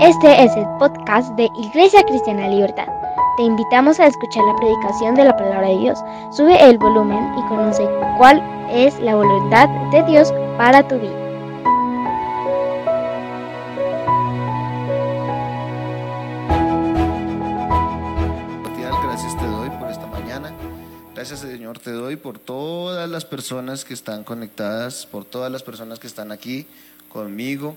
Este es el podcast de Iglesia Cristiana Libertad. Te invitamos a escuchar la predicación de la palabra de Dios. Sube el volumen y conoce cuál es la voluntad de Dios para tu vida. Gracias te doy por esta mañana. Gracias Señor te doy por todas las personas que están conectadas, por todas las personas que están aquí conmigo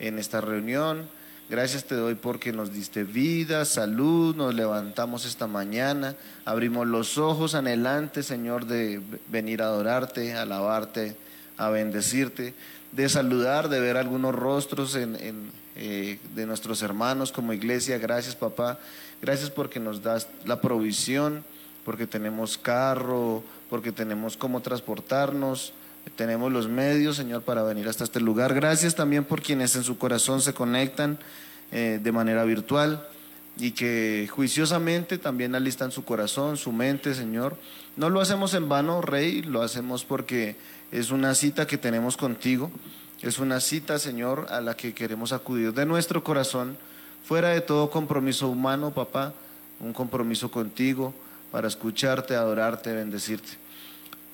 en esta reunión. Gracias te doy porque nos diste vida, salud, nos levantamos esta mañana, abrimos los ojos anhelantes, Señor, de venir a adorarte, alabarte, a bendecirte, de saludar, de ver algunos rostros eh, de nuestros hermanos como iglesia. Gracias, papá. Gracias porque nos das la provisión, porque tenemos carro, porque tenemos cómo transportarnos tenemos los medios, Señor, para venir hasta este lugar. Gracias también por quienes en su corazón se conectan eh, de manera virtual y que juiciosamente también alistan su corazón, su mente, Señor. No lo hacemos en vano, Rey, lo hacemos porque es una cita que tenemos contigo, es una cita, Señor, a la que queremos acudir de nuestro corazón, fuera de todo compromiso humano, papá, un compromiso contigo para escucharte, adorarte, bendecirte.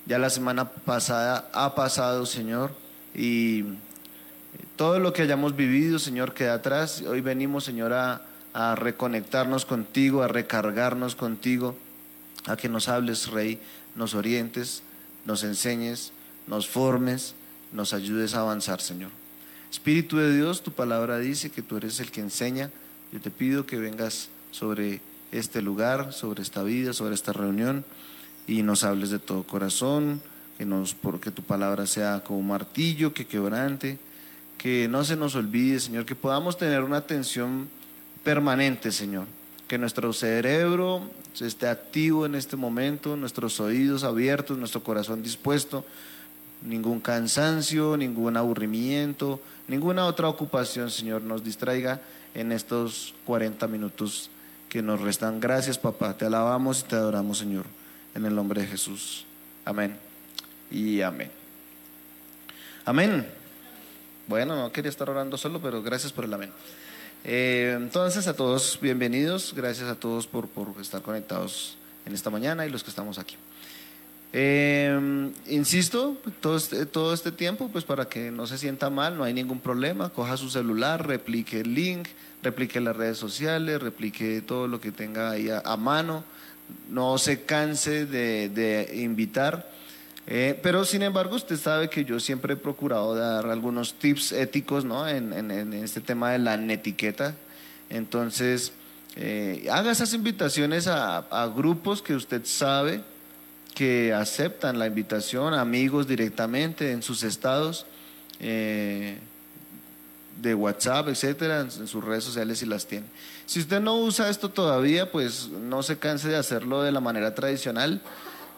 Ya la semana pasada ha pasado, Señor, y todo lo que hayamos vivido, Señor, queda atrás. Hoy venimos, Señor, a, reconectarnos contigo, a recargarnos contigo, a que nos hables, Rey, nos orientes, nos enseñes, nos formes, nos ayudes a avanzar, Señor. Espíritu de Dios, tu palabra dice que tú eres el que enseña. Yo te pido que vengas sobre este lugar, sobre esta vida, sobre esta reunión y nos hables de todo corazón, que nos, porque tu palabra sea como un martillo que quebrante, que no se nos olvide, Señor, que podamos tener una atención permanente, Señor, que nuestro cerebro esté activo en este momento, nuestros oídos abiertos, nuestro corazón dispuesto, ningún cansancio, ningún aburrimiento, ninguna otra ocupación, Señor, nos distraiga en estos 40 minutos que nos restan. Gracias, papá, te alabamos y te adoramos, Señor en el nombre de Jesús. Amén y amén. Amén. Bueno, no quería estar orando solo, pero gracias por el amén. Eh, entonces, a todos bienvenidos, gracias a todos por, por, estar conectados en esta mañana y los que estamos aquí. Eh, insisto, todo este, todo este tiempo, pues para que no se sienta mal, no hay ningún problema, coja su celular, replique el link, replique las redes sociales, replique todo lo que tenga ahí a mano no se canse de, invitar. Eh, pero sin embargo, usted sabe que yo siempre he procurado dar algunos tips éticos ¿no? en, este tema de la netiqueta. Entonces, eh, haga esas invitaciones a, grupos que usted sabe que aceptan la invitación, amigos directamente en sus estados. Eh, de WhatsApp, etcétera, en, sus redes sociales si las tiene. Si usted no usa esto todavía, pues no se canse de hacerlo de la manera tradicional,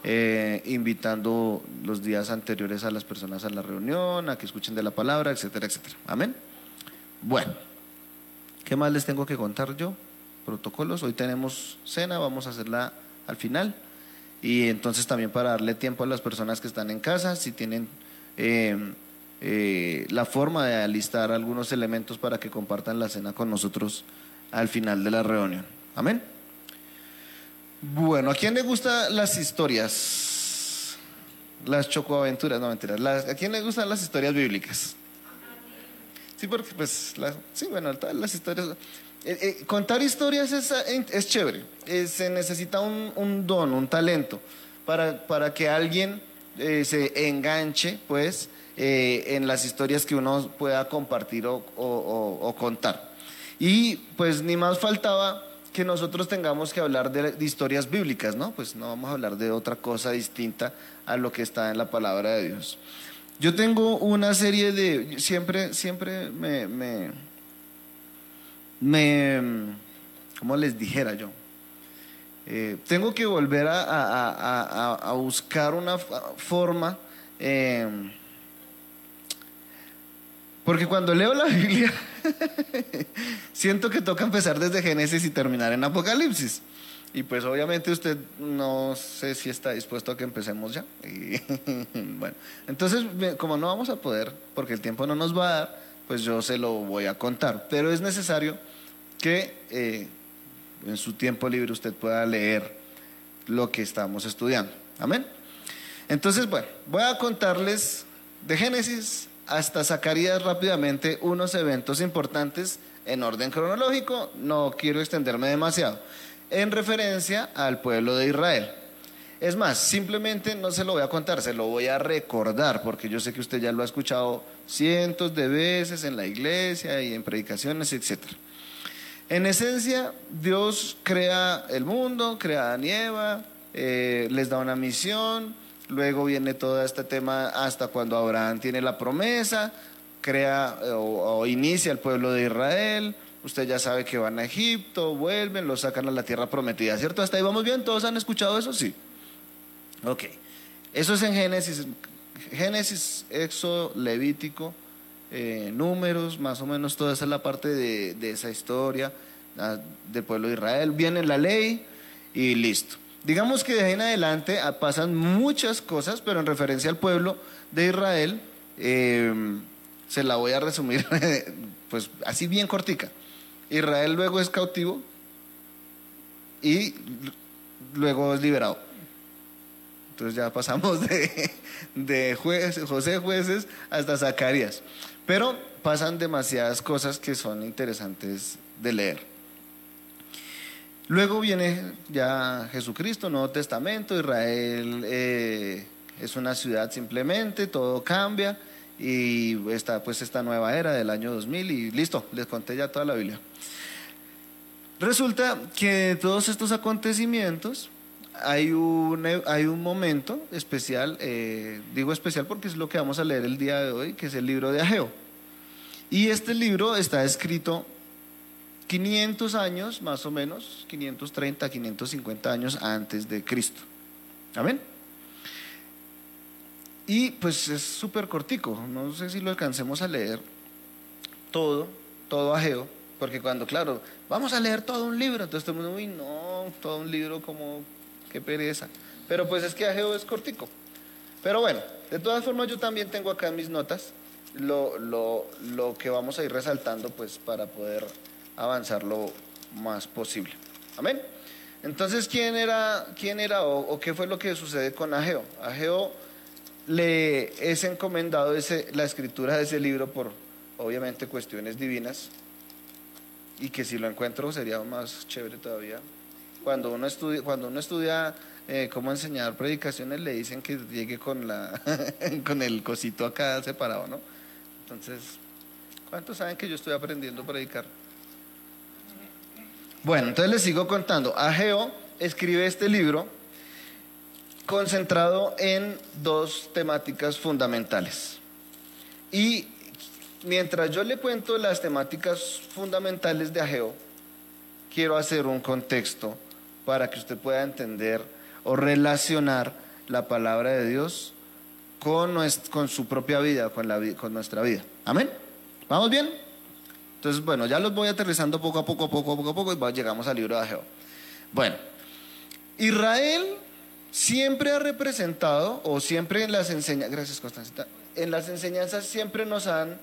eh, invitando los días anteriores a las personas a la reunión, a que escuchen de la palabra, etcétera, etcétera. Amén. Bueno, ¿qué más les tengo que contar yo? Protocolos. Hoy tenemos cena, vamos a hacerla al final. Y entonces también para darle tiempo a las personas que están en casa, si tienen eh, eh, la forma de alistar algunos elementos para que compartan la cena con nosotros al final de la reunión. Amén. Bueno, ¿a quién le gustan las historias? Las chocoaventuras, no mentiras. ¿A quién le gustan las historias bíblicas? Sí, porque pues, sí, bueno, todas las historias... Eh, eh, contar historias es, es chévere, se necesita un, un, don, un talento, para, para que alguien se enganche, pues, eh, en las historias que uno pueda compartir o, contar. Y pues ni más faltaba que nosotros tengamos que hablar de, historias bíblicas, ¿no? Pues no vamos a hablar de otra cosa distinta a lo que está en la palabra de Dios. Yo tengo una serie de, siempre, siempre me, me, ¿cómo les dijera yo? Eh, tengo que volver a, buscar una forma eh, porque cuando leo la Biblia, siento que toca empezar desde Génesis y terminar en Apocalipsis. Y pues obviamente usted no sé si está dispuesto a que empecemos ya. bueno, entonces como no vamos a poder, porque el tiempo no nos va a dar, pues yo se lo voy a contar. Pero es necesario que eh, en su tiempo libre usted pueda leer lo que estamos estudiando. Amén. Entonces, bueno, voy a contarles de Génesis hasta Zacarías rápidamente unos eventos importantes en orden cronológico, no quiero extenderme demasiado, en referencia al pueblo de Israel. Es más, simplemente no se lo voy a contar, se lo voy a recordar, porque yo sé que usted ya lo ha escuchado cientos de veces en la iglesia y en predicaciones, etc. En esencia, Dios crea el mundo, crea a Nieva, eh, les da una misión, luego viene todo este tema hasta cuando Abraham tiene la promesa, crea eh, o, inicia el pueblo de Israel, usted ya sabe que van a Egipto, vuelven, lo sacan a la tierra prometida, ¿cierto? Hasta ahí vamos bien, ¿todos han escuchado eso? Sí. Ok, eso es en Génesis, Génesis, Éxodo, Levítico, eh, números, más o menos toda esa es la parte de, de esa historia ah, del pueblo de Israel. Viene la ley y listo. Digamos que de ahí en adelante ah, pasan muchas cosas, pero en referencia al pueblo de Israel, eh, se la voy a resumir, pues así bien cortica. Israel luego es cautivo y luego es liberado. Entonces ya pasamos de, de José Jueces hasta Zacarías. Pero pasan demasiadas cosas que son interesantes de leer. Luego viene ya Jesucristo, Nuevo Testamento, Israel eh, es una ciudad simplemente, todo cambia y está pues esta nueva era del año 2000 y listo, les conté ya toda la Biblia. Resulta que de todos estos acontecimientos hay un, hay un momento especial, eh, digo especial porque es lo que vamos a leer el día de hoy, que es el libro de Ageo. Y este libro está escrito 500 años, más o menos, 530, 550 años antes de Cristo. Amén. Y pues es súper cortico, no sé si lo alcancemos a leer todo, todo ajeo, porque cuando, claro, vamos a leer todo un libro, entonces todo el mundo, uy, no, todo un libro como, qué pereza. Pero pues es que ajeo es cortico. Pero bueno, de todas formas yo también tengo acá en mis notas lo, lo, lo que vamos a ir resaltando pues para poder avanzar lo más posible. Amén. Entonces, ¿quién era, quién era o, qué fue lo que sucede con Ageo? Ageo le es encomendado ese, la escritura de ese libro por, obviamente, cuestiones divinas y que si lo encuentro sería más chévere todavía. Cuando uno estudia, cuando uno estudia eh, cómo enseñar predicaciones, le dicen que llegue con, la, con el cosito acá separado, ¿no? Entonces, ¿cuántos saben que yo estoy aprendiendo a predicar? Bueno, entonces les sigo contando. Ageo escribe este libro concentrado en dos temáticas fundamentales. Y mientras yo le cuento las temáticas fundamentales de Ageo, quiero hacer un contexto para que usted pueda entender o relacionar la palabra de Dios con, con su propia vida, con, con nuestra vida. Amén. ¿Vamos bien? Entonces, bueno, ya los voy aterrizando poco a poco, poco a poco poco y llegamos al libro de Ageo. Bueno, Israel siempre ha representado, o siempre en las enseñanzas, gracias Constancita, en las enseñanzas siempre nos han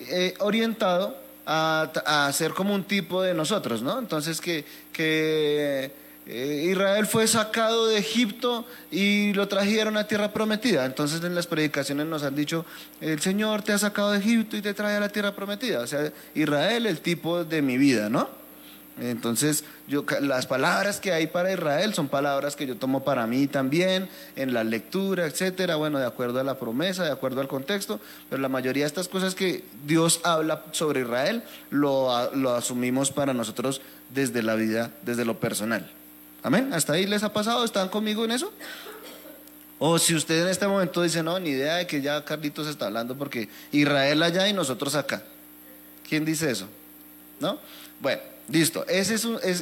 eh, orientado a, a, ser como un tipo de nosotros, ¿no? Entonces que, que Israel fue sacado de Egipto y lo trajeron a tierra prometida. Entonces en las predicaciones nos han dicho, el Señor te ha sacado de Egipto y te trae a la tierra prometida. O sea, Israel el tipo de mi vida, ¿no? Entonces, yo, las palabras que hay para Israel son palabras que yo tomo para mí también, en la lectura, etcétera, bueno, de acuerdo a la promesa, de acuerdo al contexto, pero la mayoría de estas cosas que Dios habla sobre Israel lo, lo asumimos para nosotros desde la vida, desde lo personal. Amén. ¿Hasta ahí les ha pasado? ¿Están conmigo en eso? O si usted en este momento dice, no, ni idea de que ya Carlitos está hablando porque Israel allá y nosotros acá. ¿Quién dice eso? ¿No? Bueno, listo.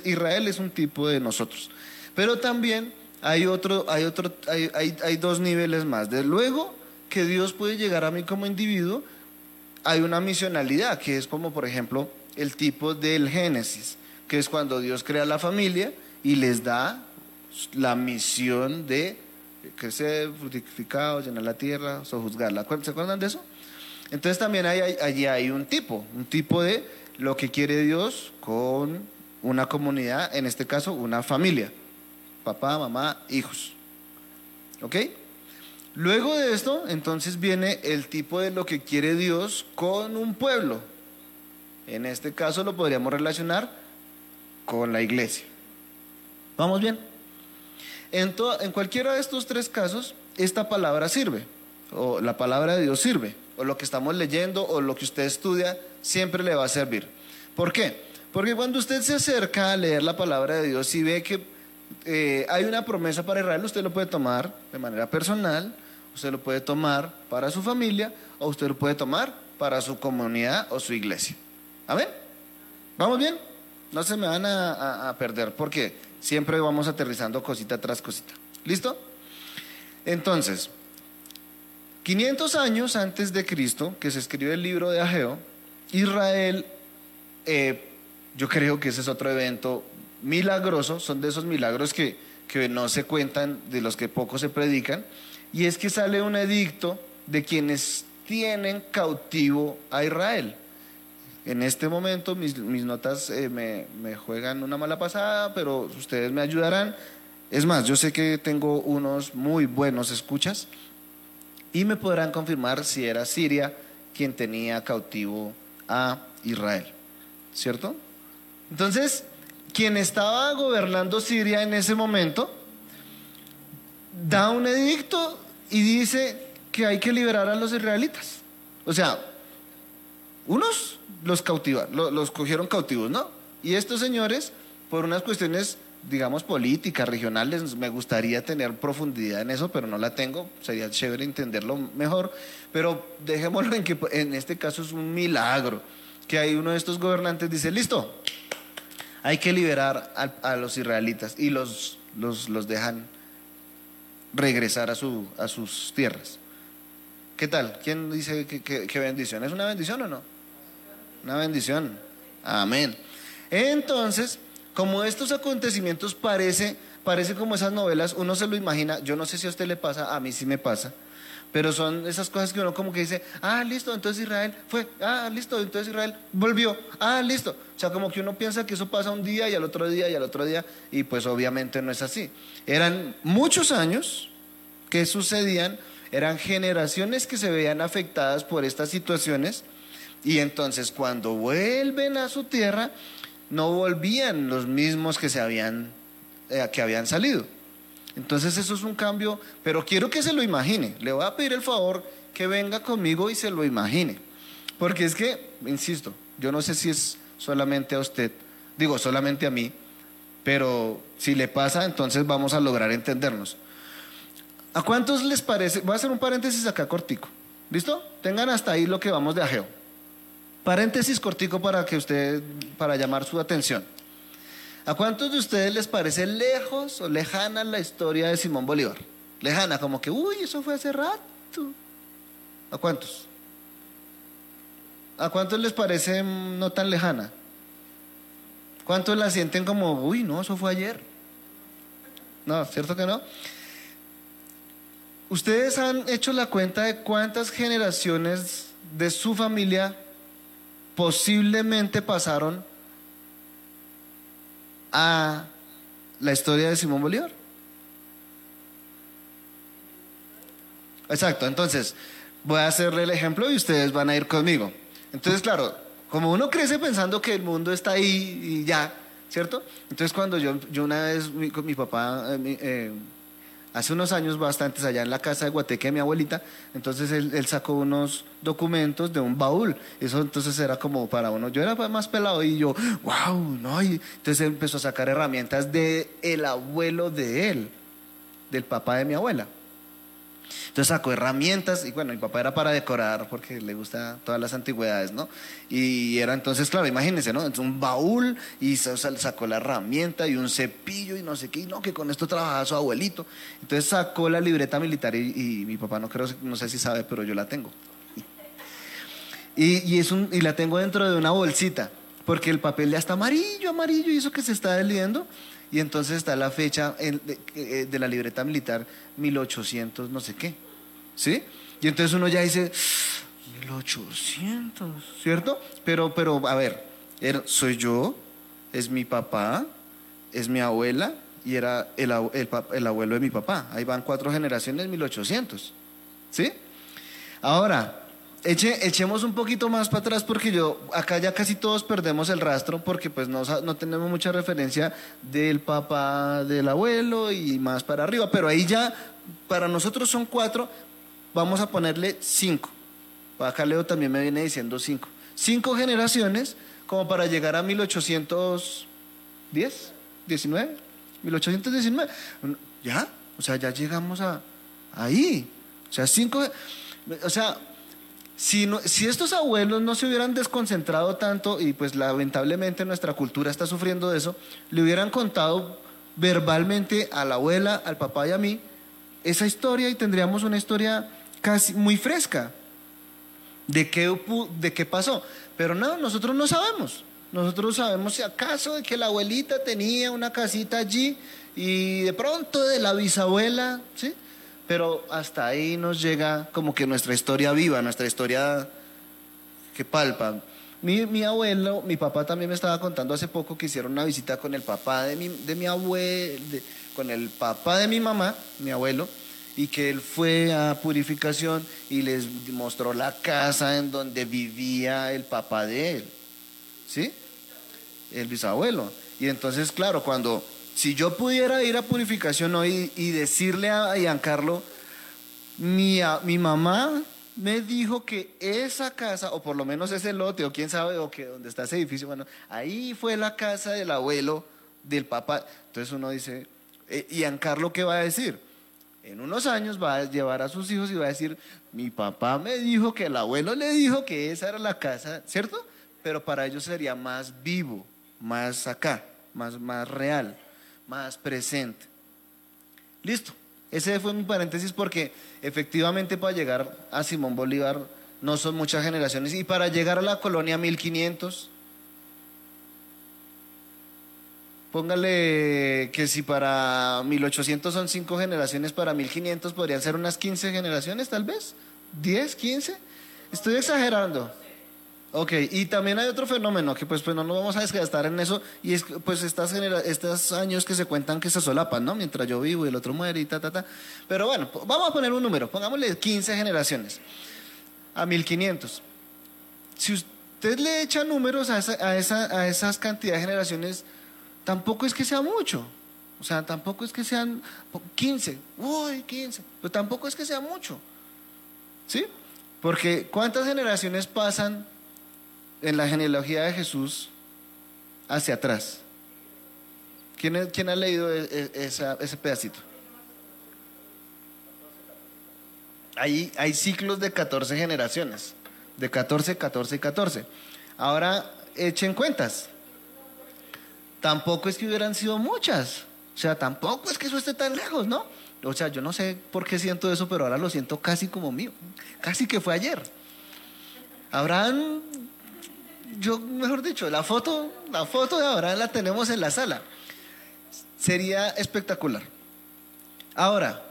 Israel es un tipo de nosotros. Pero también hay otro, hay otro, hay, hay dos niveles más. De luego que Dios puede llegar a mí como individuo, hay una misionalidad, que es como por ejemplo el tipo del Génesis, que es cuando Dios crea la familia y les da la misión de crecer, fructificar, llenar la tierra, sojuzgarla. ¿Se acuerdan de eso? Entonces también hay, allí hay un tipo, un tipo de lo que quiere Dios con una comunidad, en este caso una familia, papá, mamá, hijos. ¿Ok? Luego de esto, entonces viene el tipo de lo que quiere Dios con un pueblo. En este caso lo podríamos relacionar con la iglesia. ¿Vamos bien? En, en cualquiera de estos tres casos, esta palabra sirve, o la palabra de Dios sirve, o lo que estamos leyendo, o lo que usted estudia, siempre le va a servir. ¿Por qué? Porque cuando usted se acerca a leer la palabra de Dios y ve que eh, hay una promesa para Israel, usted lo puede tomar de manera personal, usted lo puede tomar para su familia, o usted lo puede tomar para su comunidad o su iglesia. ¿Amén? ¿Vamos bien? No se me van a, a perder porque siempre vamos aterrizando cosita tras cosita. ¿Listo? Entonces, 500 años antes de Cristo, que se escribió el libro de Ageo, Israel, eh, yo creo que ese es otro evento milagroso, son de esos milagros que, que no se cuentan, de los que poco se predican, y es que sale un edicto de quienes tienen cautivo a Israel. En este momento mis, notas eh, me, me, juegan una mala pasada, pero ustedes me ayudarán. Es más, yo sé que tengo unos muy buenos escuchas y me podrán confirmar si era Siria quien tenía cautivo a Israel. ¿Cierto? Entonces, quien estaba gobernando Siria en ese momento, da un edicto y dice que hay que liberar a los israelitas. O sea, unos los cautivan, los cogieron cautivos, ¿no? Y estos señores, por unas cuestiones digamos, políticas, regionales, me gustaría tener profundidad en eso, pero no la tengo, sería chévere entenderlo mejor, pero dejémoslo en que en este caso es un milagro, que hay uno de estos gobernantes dice, listo, hay que liberar a, los israelitas y los, los, los dejan regresar a, su, a sus tierras. ¿Qué tal? ¿Quién dice que bendición? ¿Es una bendición o no? Una bendición. Amén. Entonces, como estos acontecimientos parece, parece como esas novelas, uno se lo imagina, yo no sé si a usted le pasa, a mí sí me pasa, pero son esas cosas que uno como que dice, ah, listo, entonces Israel fue, ah, listo, entonces Israel volvió, ah, listo. O sea, como que uno piensa que eso pasa un día y al otro día y al otro día, y pues obviamente no es así. Eran muchos años que sucedían, eran generaciones que se veían afectadas por estas situaciones, y entonces cuando vuelven a su tierra, no volvían los mismos que se habían eh, que habían salido. Entonces eso es un cambio, pero quiero que se lo imagine. Le voy a pedir el favor que venga conmigo y se lo imagine. Porque es que, insisto, yo no sé si es solamente a usted, digo solamente a mí, pero si le pasa, entonces vamos a lograr entendernos. ¿A cuántos les parece? Voy a hacer un paréntesis acá cortico. ¿Listo? Tengan hasta ahí lo que vamos de ajeo. Paréntesis cortico para que usted, para llamar su atención. ¿A cuántos de ustedes les parece lejos o lejana la historia de Simón Bolívar? Lejana, como que, uy, eso fue hace rato. ¿A cuántos? ¿A cuántos les parece no tan lejana? ¿Cuántos la sienten como, uy, no, eso fue ayer? No, ¿cierto que no? Ustedes han hecho la cuenta de cuántas generaciones de su familia posiblemente pasaron a la historia de Simón Bolívar. Exacto, entonces voy a hacerle el ejemplo y ustedes van a ir conmigo. Entonces, claro, como uno crece pensando que el mundo está ahí y ya, ¿cierto? Entonces cuando yo, yo una vez mi, mi papá, eh, eh, hace unos años bastantes allá en la casa de Guateque de mi abuelita, entonces él, sacó unos documentos de un baúl, eso entonces era como para uno, yo era más pelado y yo, wow, no, y entonces él empezó a sacar herramientas de el abuelo de él, del papá de mi abuela. Entonces sacó herramientas y bueno, mi papá era para decorar porque le gusta todas las antigüedades, ¿no? Y era entonces, claro, imagínense, ¿no? Entonces un baúl y sacó la herramienta y un cepillo y no sé qué, y no, que con esto trabajaba su abuelito. Entonces sacó la libreta militar y, mi papá no creo, no sé si sabe, pero yo la tengo. Y, es un, y la tengo dentro de una bolsita, porque el papel ya está amarillo, amarillo, y eso que se está deliendo y entonces está la fecha de, eh, de, la libreta militar 1800 no sé qué. ¿Sí? Y entonces uno ya dice, 1800, ¿cierto? Pero, pero, a ver, soy yo, es mi papá, es mi abuela y era el, el, abuelo de mi papá. Ahí van cuatro generaciones, 1800. ¿Sí? Ahora, eche, echemos un poquito más para atrás porque yo, acá ya casi todos perdemos el rastro porque pues no, no tenemos mucha referencia del papá del abuelo y más para arriba. Pero ahí ya, para nosotros son cuatro, vamos a ponerle cinco. Acá Leo también me viene diciendo cinco. Cinco generaciones como para llegar a 1810, 19, 1819. Ya, o sea, ya llegamos a ahí. O sea, cinco, o sea, si, estos abuelos no se hubieran desconcentrado tanto y pues lamentablemente nuestra cultura está sufriendo de eso, le hubieran contado verbalmente a la abuela, al papá y a mí esa historia y tendríamos una historia casi muy fresca de qué, de qué pasó. Pero no, nosotros no sabemos. Nosotros sabemos si acaso de que la abuelita tenía una casita allí y de pronto de la bisabuela, ¿sí? Pero hasta ahí nos llega como que nuestra historia viva, nuestra historia que palpa. Mi, mi abuelo, mi papá también me estaba contando hace poco que hicieron una visita con el papá de mi, de mi abuelo, con el papá de mi mamá, mi abuelo, y que él fue a purificación y les mostró la casa en donde vivía el papá de él. ¿Sí? El bisabuelo. Y entonces, claro, cuando, si yo pudiera ir a purificación hoy y decirle a Giancarlo, mi, mi mamá me dijo que esa casa, o por lo menos ese lote, o quién sabe, o que donde está ese edificio, bueno, ahí fue la casa del abuelo, del papá. Entonces uno dice, eh, Giancarlo, ¿qué va a decir? en unos años va a llevar a sus hijos y va a decir, mi papá me dijo que el abuelo le dijo que esa era la casa, ¿cierto? Pero para ellos sería más vivo, más acá, más, más real, más presente. Listo. Ese fue mi paréntesis porque efectivamente para llegar a Simón Bolívar no son muchas generaciones y para llegar a la colonia 1500 Póngale que si para 1800 son 5 generaciones, para 1500 podrían ser unas 15 generaciones tal vez. 10, 15. Estoy exagerando. Ok, y también hay otro fenómeno que pues, pues no nos vamos a desgastar en eso y es pues estas, estos años que se cuentan que se solapan, ¿no? Mientras yo vivo y el otro muere y ta, ta, ta. Pero bueno, vamos a poner un número, pongámosle 15 generaciones a 1500. Si usted le echa números a, esa, a, esa, a esas cantidades de generaciones, tampoco es que sea mucho. O sea, tampoco es que sean 15, uy, 15, pero tampoco es que sea mucho. ¿Sí? Porque ¿cuántas generaciones pasan en la genealogía de Jesús hacia atrás? ¿Quién, ha leído e, e, ese pedacito? Hay, hay ciclos de 14 generaciones, de 14, 14 y 14. Ahora echen cuentas tampoco es que hubieran sido muchas. O sea, tampoco es que eso esté tan lejos, ¿no? O sea, yo no sé por qué siento eso, pero ahora lo siento casi como mío. Casi que fue ayer. Abraham, yo, mejor dicho, la foto, la foto de Abraham la tenemos en la sala. Sería espectacular. Ahora,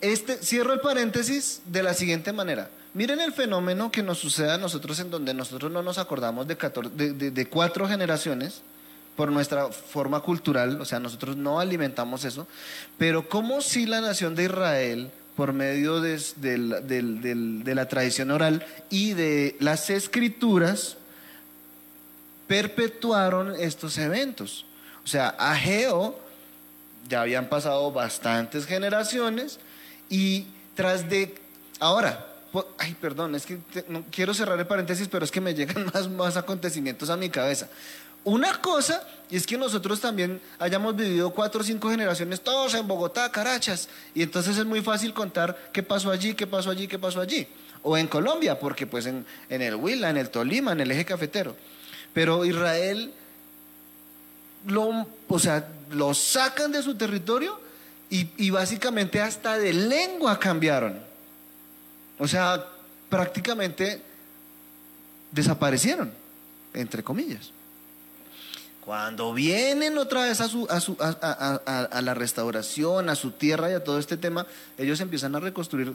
este, cierro el paréntesis de la siguiente manera. Miren el fenómeno que nos sucede a nosotros en donde nosotros no nos acordamos de, de cuatro generaciones por nuestra forma cultural, o sea, nosotros no alimentamos eso, pero como si la nación de Israel, por medio de, la tradición oral y de las escrituras, perpetuaron estos eventos. O sea, Ageo ya habían pasado bastantes generaciones y tras de... Ahora, ay, perdón, es que no, quiero cerrar el paréntesis, pero es que me llegan más, más acontecimientos a mi cabeza. Una cosa es que nosotros también hayamos vivido cuatro o cinco generaciones todos en Bogotá, Carachas, y entonces es muy fácil contar qué pasó allí, qué pasó allí, qué pasó allí. O en Colombia, porque pues en, el Huila, en el Tolima, en el eje cafetero. Pero Israel lo, o sea, lo sacan de su territorio y, y básicamente hasta de lengua cambiaron. O sea, prácticamente desaparecieron, entre comillas. Cuando vienen otra vez a, su, a, su, a, a, la restauración, a su tierra y a todo este tema, ellos empiezan a reconstruir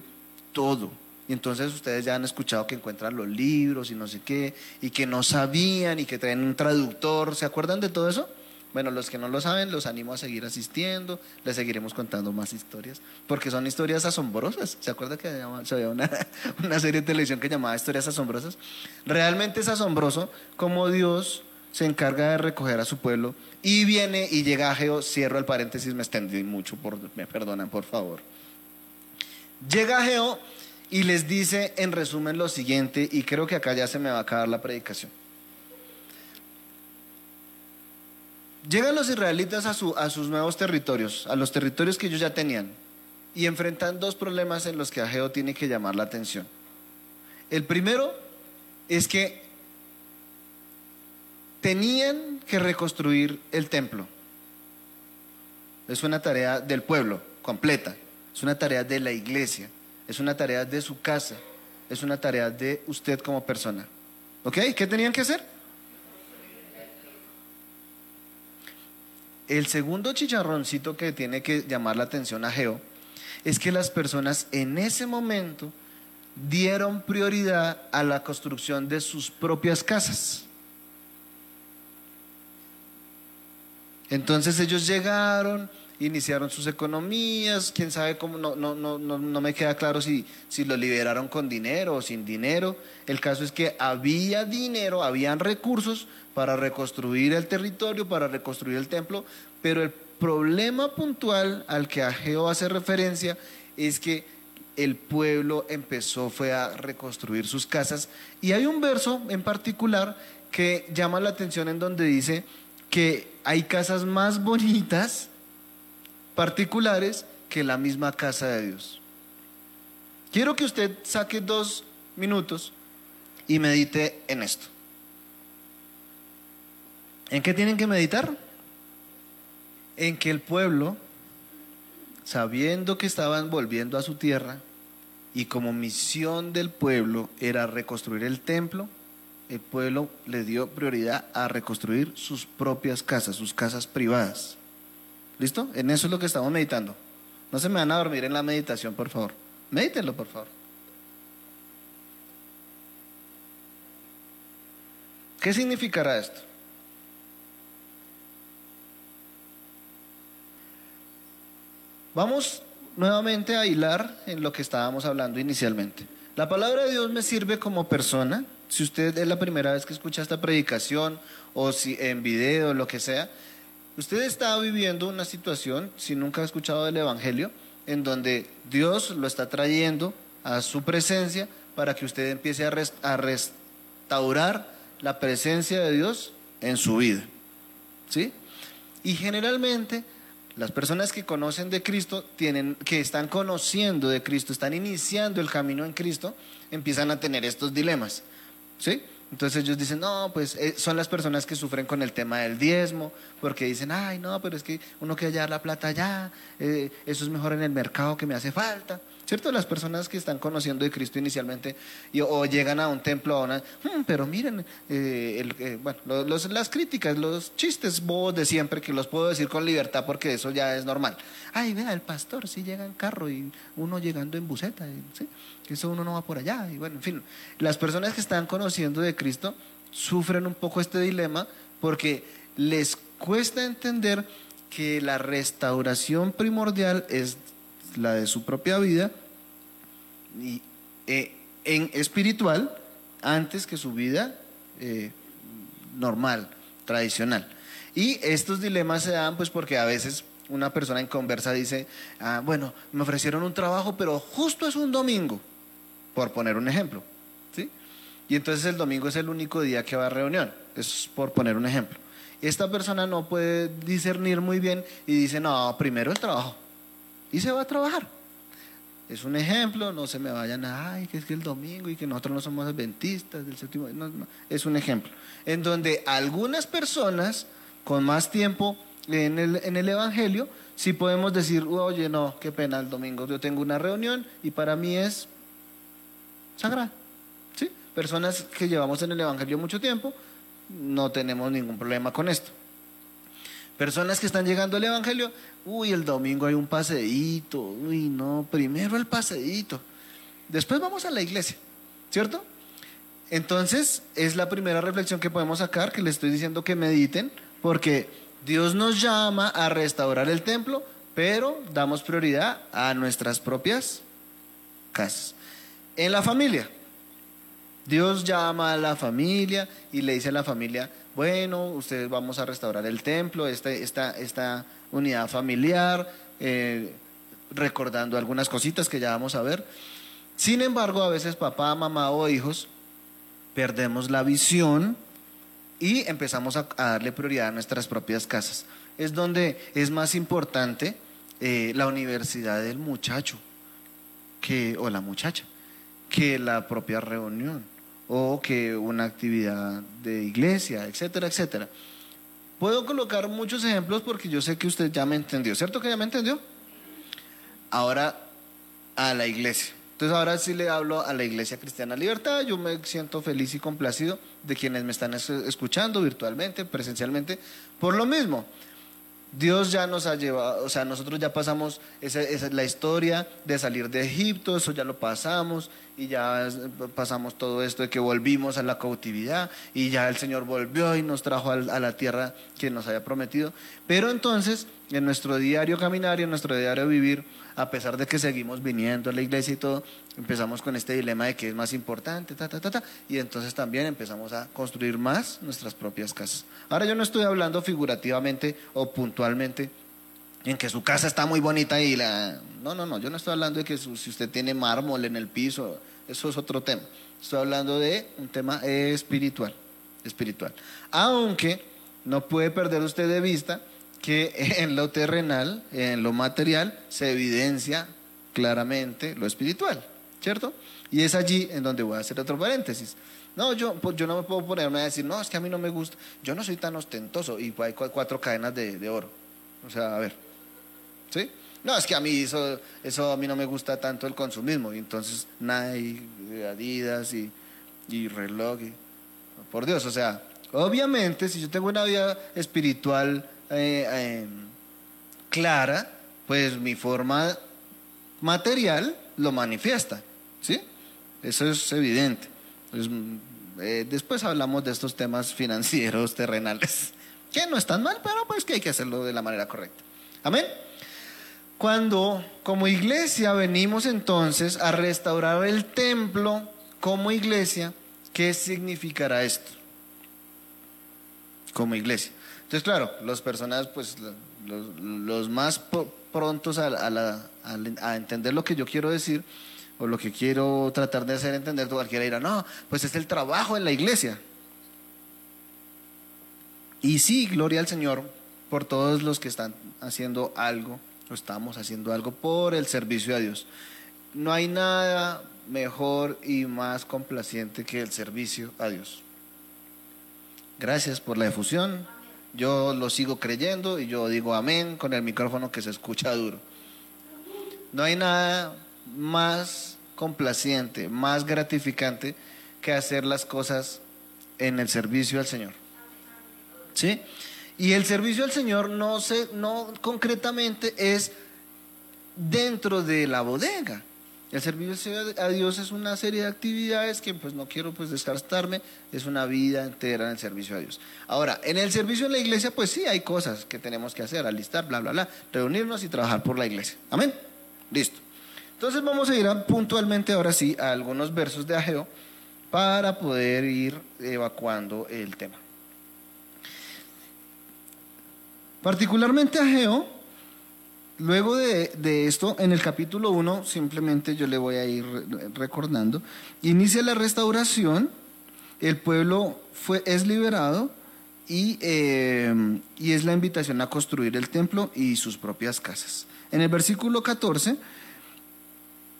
todo. Y entonces ustedes ya han escuchado que encuentran los libros y no sé qué, y que no sabían y que traen un traductor. ¿Se acuerdan de todo eso? Bueno, los que no lo saben, los animo a seguir asistiendo, les seguiremos contando más historias, porque son historias asombrosas. ¿Se acuerda que había una, una serie de televisión que llamaba Historias Asombrosas? Realmente es asombroso cómo Dios se encarga de recoger a su pueblo y viene y llega a Geo, cierro el paréntesis, me extendí mucho, por, me perdonan por favor. Llega a Geo y les dice en resumen lo siguiente, y creo que acá ya se me va a acabar la predicación. Llegan los israelitas a, sus nuevos territorios, a los territorios que ellos ya tenían, y enfrentan dos problemas en los que Ageo tiene que llamar la atención. El primero es que tenían que reconstruir el templo. Es una tarea del pueblo completa, es una tarea de la iglesia, es una tarea de su casa, es una tarea de usted como persona. ¿Ok? ¿Qué tenían que hacer? El segundo chicharroncito que tiene que llamar la atención a Geo es que las personas en ese momento dieron prioridad a la construcción de sus propias casas. Entonces ellos llegaron, iniciaron sus economías, quién sabe cómo, no, no, no, no, me queda claro si, si lo liberaron con dinero o sin dinero. El caso es que había dinero, habían recursos para reconstruir el territorio, para reconstruir el templo, pero el problema puntual al que Ageo hace referencia es que el pueblo empezó fue a reconstruir sus casas y hay un verso en particular que llama la atención en donde dice que hay casas más bonitas particulares que la misma casa de Dios. Quiero que usted saque dos minutos y medite en esto. ¿En qué tienen que meditar? En que el pueblo, sabiendo que estaban volviendo a su tierra, y como misión del pueblo era reconstruir el templo, el pueblo le dio prioridad a reconstruir sus propias casas, sus casas privadas. ¿Listo? En eso es lo que estamos meditando. No se me van a dormir en la meditación, por favor. Medítenlo, por favor. ¿Qué significará esto? Vamos nuevamente a hilar en lo que estábamos hablando inicialmente. La palabra de Dios me sirve como persona. Si usted es la primera vez que escucha esta predicación o si en video, lo que sea, Usted está viviendo una situación, si nunca ha escuchado del Evangelio, en donde Dios lo está trayendo a su presencia para que usted empiece a, restaurar la presencia de Dios en su vida. ¿Sí? Y generalmente las personas que conocen de Cristo, tienen, que están conociendo de Cristo, están iniciando el camino en Cristo, empiezan a tener estos dilemas. ¿Sí? Entonces ellos dicen, no, pues eh, son las personas que sufren con el tema del diezmo, porque dicen, ay, no, pero es que uno quiere hallar la plata allá, eh, eso es mejor en el mercado que me hace falta. ¿Cierto? Las personas que están conociendo de Cristo inicialmente o llegan a un templo, a una, hmm, pero miren, eh, bueno, las críticas, los chistes bobos de siempre, que los puedo decir con libertad porque eso ya es normal. Ay, vea, el pastor sí llega en carro y uno llegando en buseta, ¿sí? eso uno no va por allá. Y bueno, en fin, las personas que están conociendo de Cristo sufren un poco este dilema porque les cuesta entender que la restauración primordial es la de su propia vida, y, eh, en espiritual, antes que su vida eh, normal, tradicional. Y estos dilemas se dan pues porque a veces una persona en conversa dice, ah, bueno, me ofrecieron un trabajo, pero justo es un domingo, por poner un ejemplo. ¿sí? Y entonces el domingo es el único día que va a reunión, es por poner un ejemplo. Esta persona no puede discernir muy bien y dice, no, primero el trabajo y se va a trabajar. Es un ejemplo, no se me vayan a, ay, que es que el domingo y que nosotros no somos adventistas del séptimo. No, es un ejemplo. En donde algunas personas con más tiempo en el, en el Evangelio, sí podemos decir, oye, no, qué pena, el domingo yo tengo una reunión y para mí es sagrada. ¿Sí? Personas que llevamos en el Evangelio mucho tiempo, no tenemos ningún problema con esto. Personas que están llegando al Evangelio, uy, el domingo hay un paseíto, uy, no, primero el paseíto. después vamos a la iglesia, ¿cierto? Entonces, es la primera reflexión que podemos sacar, que les estoy diciendo que mediten, porque Dios nos llama a restaurar el templo, pero damos prioridad a nuestras propias casas. En la familia, Dios llama a la familia y le dice a la familia, bueno, ustedes vamos a restaurar el templo, esta, esta, esta unidad familiar, eh, recordando algunas cositas que ya vamos a ver. Sin embargo, a veces papá, mamá o hijos perdemos la visión y empezamos a, darle prioridad a nuestras propias casas. Es donde es más importante eh, la universidad del muchacho que, o la muchacha que la propia reunión o que una actividad de iglesia, etcétera, etcétera. Puedo colocar muchos ejemplos porque yo sé que usted ya me entendió, ¿cierto que ya me entendió? Ahora a la iglesia. Entonces ahora sí le hablo a la Iglesia Cristiana Libertad, yo me siento feliz y complacido de quienes me están escuchando virtualmente, presencialmente, por lo mismo. Dios ya nos ha llevado, o sea, nosotros ya pasamos, esa, esa, la historia de salir de Egipto, eso ya lo pasamos, y ya pasamos todo esto de que volvimos a la cautividad, y ya el Señor volvió y nos trajo a la tierra que nos había prometido. Pero entonces, en nuestro diario caminar y en nuestro diario vivir, a pesar de que seguimos viniendo a la iglesia y todo, empezamos con este dilema de que es más importante, ta, ta, ta, ta, y entonces también empezamos a construir más nuestras propias casas. Ahora yo no estoy hablando figurativamente o puntualmente en que su casa está muy bonita y la... No, no, no, yo no estoy hablando de que si usted tiene mármol en el piso, eso es otro tema. Estoy hablando de un tema espiritual, espiritual. Aunque no puede perder usted de vista que en lo terrenal, en lo material, se evidencia claramente lo espiritual, ¿cierto? Y es allí en donde voy a hacer otro paréntesis. No, yo, pues, yo no me puedo ponerme a decir, no, es que a mí no me gusta, yo no soy tan ostentoso y hay cuatro cadenas de, oro. O sea, a ver, ¿sí? No, es que a mí eso, eso a mí no me gusta tanto el consumismo. Y entonces Nike, Adidas y, y reloj. por Dios, o sea, obviamente si yo tengo una vida espiritual eh, em, clara, pues mi forma material lo manifiesta, ¿sí? Eso es evidente. Eh, después hablamos de estos temas financieros, terrenales, que no están mal, pero pues que hay que hacerlo de la manera correcta. Amén. Cuando como iglesia venimos entonces a restaurar el templo como iglesia, ¿qué significará esto? Como iglesia. Entonces, claro, las personas, pues, los, más prontos a, entender lo que yo quiero decir o lo que quiero tratar de hacer entender, cualquiera dirá, no, pues es el trabajo en la iglesia. Y sí, gloria al Señor por todos los que están haciendo algo, o estamos haciendo algo por el servicio a Dios. No hay nada mejor y más complaciente que el servicio a Dios. Gracias por la difusión. Yo lo sigo creyendo y yo digo amén con el micrófono que se escucha duro. No hay nada más complaciente, más gratificante que hacer las cosas en el servicio al Señor. ¿Sí? Y el servicio al Señor no se no concretamente es dentro de la bodega. El servicio a Dios es una serie de actividades que pues no quiero pues desgastarme, es una vida entera en el servicio a Dios. Ahora, en el servicio en la iglesia pues sí hay cosas que tenemos que hacer, alistar, bla, bla, bla, reunirnos y trabajar por la iglesia. Amén. Listo. Entonces vamos a ir puntualmente ahora sí a algunos versos de Ageo para poder ir evacuando el tema. Particularmente Ageo Luego de, esto, en el capítulo 1, simplemente yo le voy a ir recordando, inicia la restauración, el pueblo fue, es liberado y, eh, y es la invitación a construir el templo y sus propias casas. En el versículo 14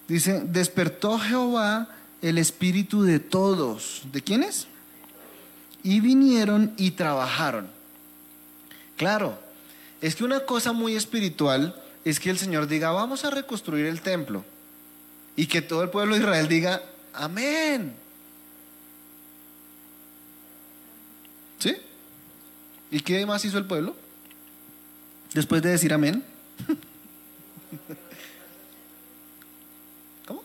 dice, despertó Jehová el espíritu de todos. ¿De quiénes? Y vinieron y trabajaron. Claro, es que una cosa muy espiritual es que el Señor diga, vamos a reconstruir el templo. Y que todo el pueblo de Israel diga, amén. ¿Sí? ¿Y qué más hizo el pueblo? Después de decir amén. ¿Cómo?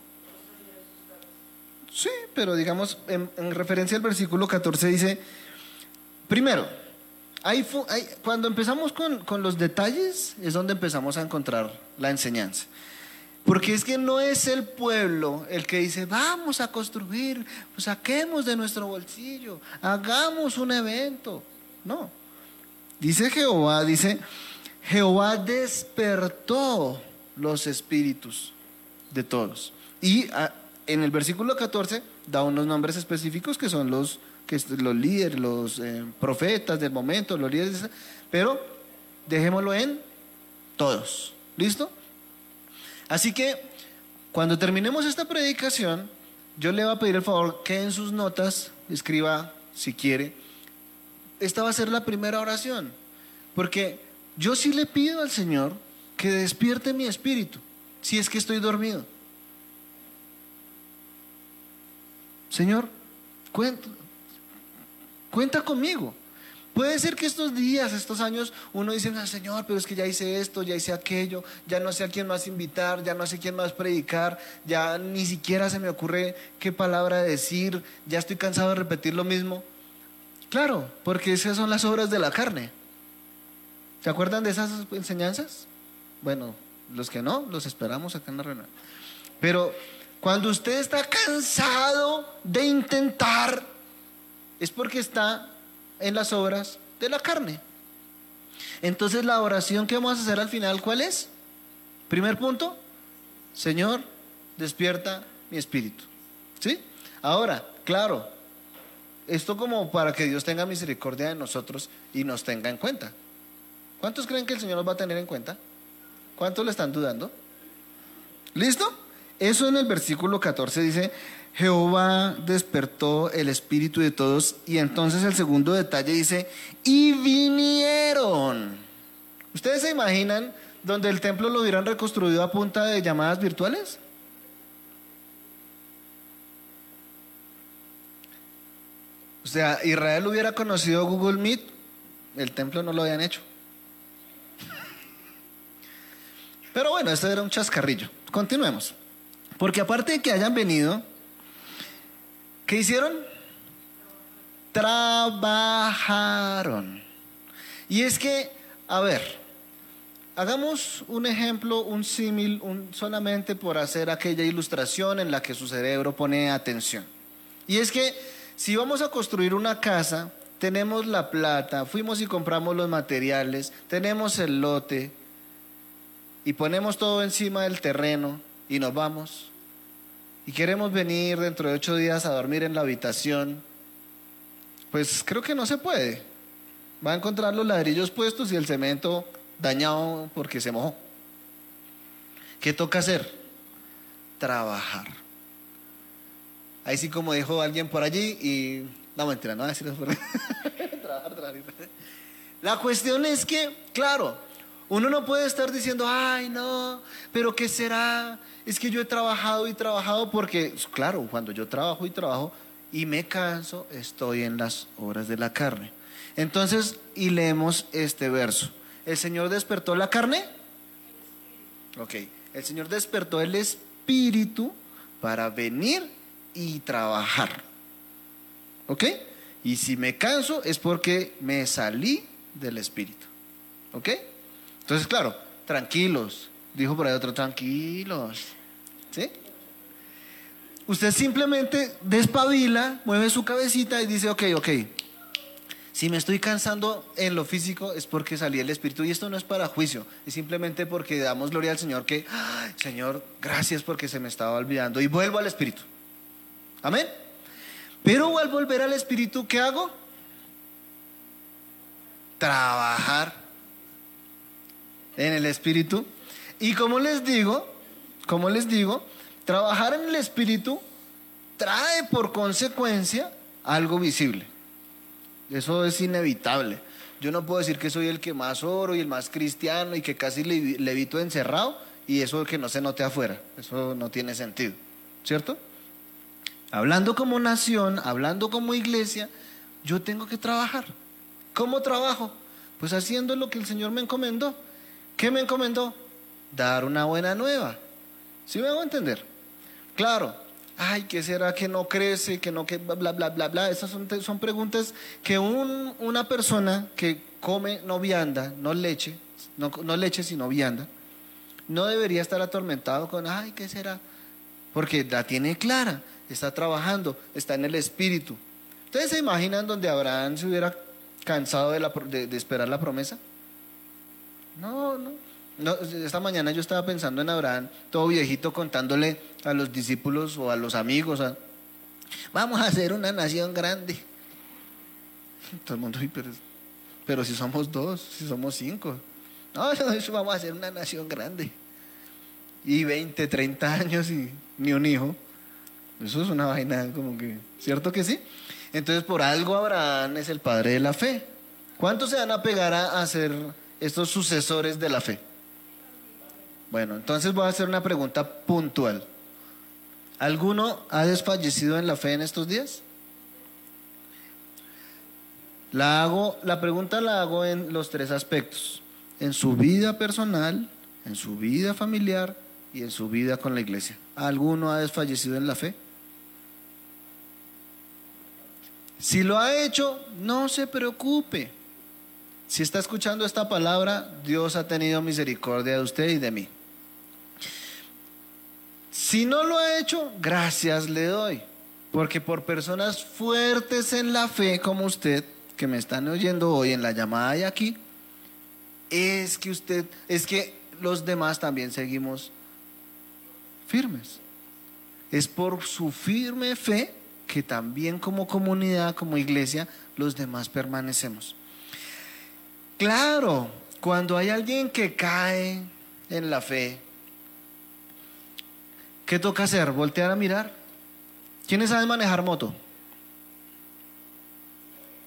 pero digamos, en, referencia al versículo 14 dice, primero, cuando empezamos con, con los detalles es donde empezamos a encontrar la enseñanza. Porque es que no es el pueblo el que dice, vamos a construir, saquemos de nuestro bolsillo, hagamos un evento. No. Dice Jehová, dice, Jehová despertó los espíritus de todos. Y ah, en el versículo 14 da unos nombres específicos que son los, que, los líderes, los eh, profetas del momento, los líderes, pero dejémoslo en todos. ¿Listo? Así que cuando terminemos esta predicación, yo le voy a pedir el favor que en sus notas escriba, si quiere, esta va a ser la primera oración, porque yo sí le pido al Señor que despierte mi espíritu, si es que estoy dormido. Señor, cuenta, cuenta conmigo. Puede ser que estos días, estos años, uno dice, ah, Señor, pero es que ya hice esto, ya hice aquello, ya no sé a quién más invitar, ya no sé quién más predicar, ya ni siquiera se me ocurre qué palabra decir, ya estoy cansado de repetir lo mismo. Claro, porque esas son las obras de la carne. ¿Se acuerdan de esas enseñanzas? Bueno, los que no, los esperamos acá en la reunión. Pero cuando usted está cansado de intentar, es porque está en las obras de la carne. Entonces la oración que vamos a hacer al final, ¿cuál es? Primer punto, Señor, despierta mi espíritu. ¿Sí? Ahora, claro, esto como para que Dios tenga misericordia de nosotros y nos tenga en cuenta. ¿Cuántos creen que el Señor nos va a tener en cuenta? ¿Cuántos le están dudando? ¿Listo? Eso en el versículo 14 dice, Jehová despertó el espíritu de todos y entonces el segundo detalle dice, y vinieron. ¿Ustedes se imaginan donde el templo lo hubieran reconstruido a punta de llamadas virtuales? O sea, Israel hubiera conocido Google Meet, el templo no lo habían hecho. Pero bueno, esto era un chascarrillo. Continuemos. Porque aparte de que hayan venido, ¿Qué hicieron? Trabajaron. Y es que, a ver, hagamos un ejemplo, un símil, solamente por hacer aquella ilustración en la que su cerebro pone atención. Y es que si vamos a construir una casa, tenemos la plata, fuimos y compramos los materiales, tenemos el lote y ponemos todo encima del terreno y nos vamos y queremos venir dentro de ocho días a dormir en la habitación, pues creo que no se puede. Va a encontrar los ladrillos puestos y el cemento dañado porque se mojó. ¿Qué toca hacer? Trabajar. Ahí sí como dijo alguien por allí y... No, mentira, no voy a decir por trabajar, trabajar. La cuestión es que, claro, uno no puede estar diciendo, ay, no, pero ¿qué será? Es que yo he trabajado y trabajado porque, claro, cuando yo trabajo y trabajo y me canso, estoy en las obras de la carne. Entonces, y leemos este verso. ¿El Señor despertó la carne? Ok, el Señor despertó el espíritu para venir y trabajar. ¿Ok? Y si me canso es porque me salí del espíritu. ¿Ok? Entonces, claro, tranquilos. Dijo por ahí otro, tranquilos. ¿Sí? Usted simplemente despabila, mueve su cabecita y dice, ok, ok. Si me estoy cansando en lo físico es porque salí el Espíritu y esto no es para juicio, es simplemente porque damos gloria al Señor que, Señor, gracias porque se me estaba olvidando y vuelvo al Espíritu. Amén. Pero al volver al Espíritu, ¿qué hago? Trabajar en el Espíritu. Y como les digo, como les digo, trabajar en el Espíritu trae por consecuencia algo visible. Eso es inevitable. Yo no puedo decir que soy el que más oro y el más cristiano y que casi levito encerrado y eso que no se note afuera. Eso no tiene sentido. ¿Cierto? Hablando como nación, hablando como iglesia, yo tengo que trabajar. ¿Cómo trabajo? Pues haciendo lo que el Señor me encomendó. ¿Qué me encomendó? Dar una buena nueva. ¿Sí me hago entender? Claro, Ay, ¿qué será que no crece? Que no, que bla, bla, bla, bla. Esas son, son preguntas que un, una persona que come no vianda, no leche, no, no leche sino vianda, no debería estar atormentado con, ay, ¿qué será? Porque la tiene clara, está trabajando, está en el espíritu. ¿Ustedes se imaginan donde Abraham se hubiera cansado de, de, esperar la promesa? No, no, no. Esta mañana yo estaba pensando en Abraham, todo viejito, contándole a los discípulos o a los amigos, vamos a hacer una nación grande. Todo el mundo, pero, pero si somos dos, si somos cinco. No, vamos a hacer una nación grande. Y 20, 30 años y ni un hijo. Eso es una vaina como que, ¿cierto que sí? Entonces por algo Abraham es el padre de la fe. ¿Cuántos se van a pegar a, ser estos sucesores de la fe? Bueno, entonces voy a hacer una pregunta puntual. ¿Alguno ha desfallecido en la fe en estos días? La hago, la pregunta la hago en los tres aspectos: en su vida personal, en su vida familiar y en su vida con la iglesia. ¿Alguno ha desfallecido en la fe? Si lo ha hecho, no se preocupe. Si está escuchando esta palabra, Dios ha tenido misericordia de usted y de mí. Si no lo ha hecho, gracias le doy. Porque por personas fuertes en la fe como usted, que me están oyendo hoy en la llamada de aquí, es que usted, es que los demás también seguimos firmes. Es por su firme fe que también como comunidad, como iglesia, los demás permanecemos. Claro, cuando hay alguien que cae en la fe, ¿qué toca hacer? ¿Voltear a mirar? ¿Quiénes saben manejar moto?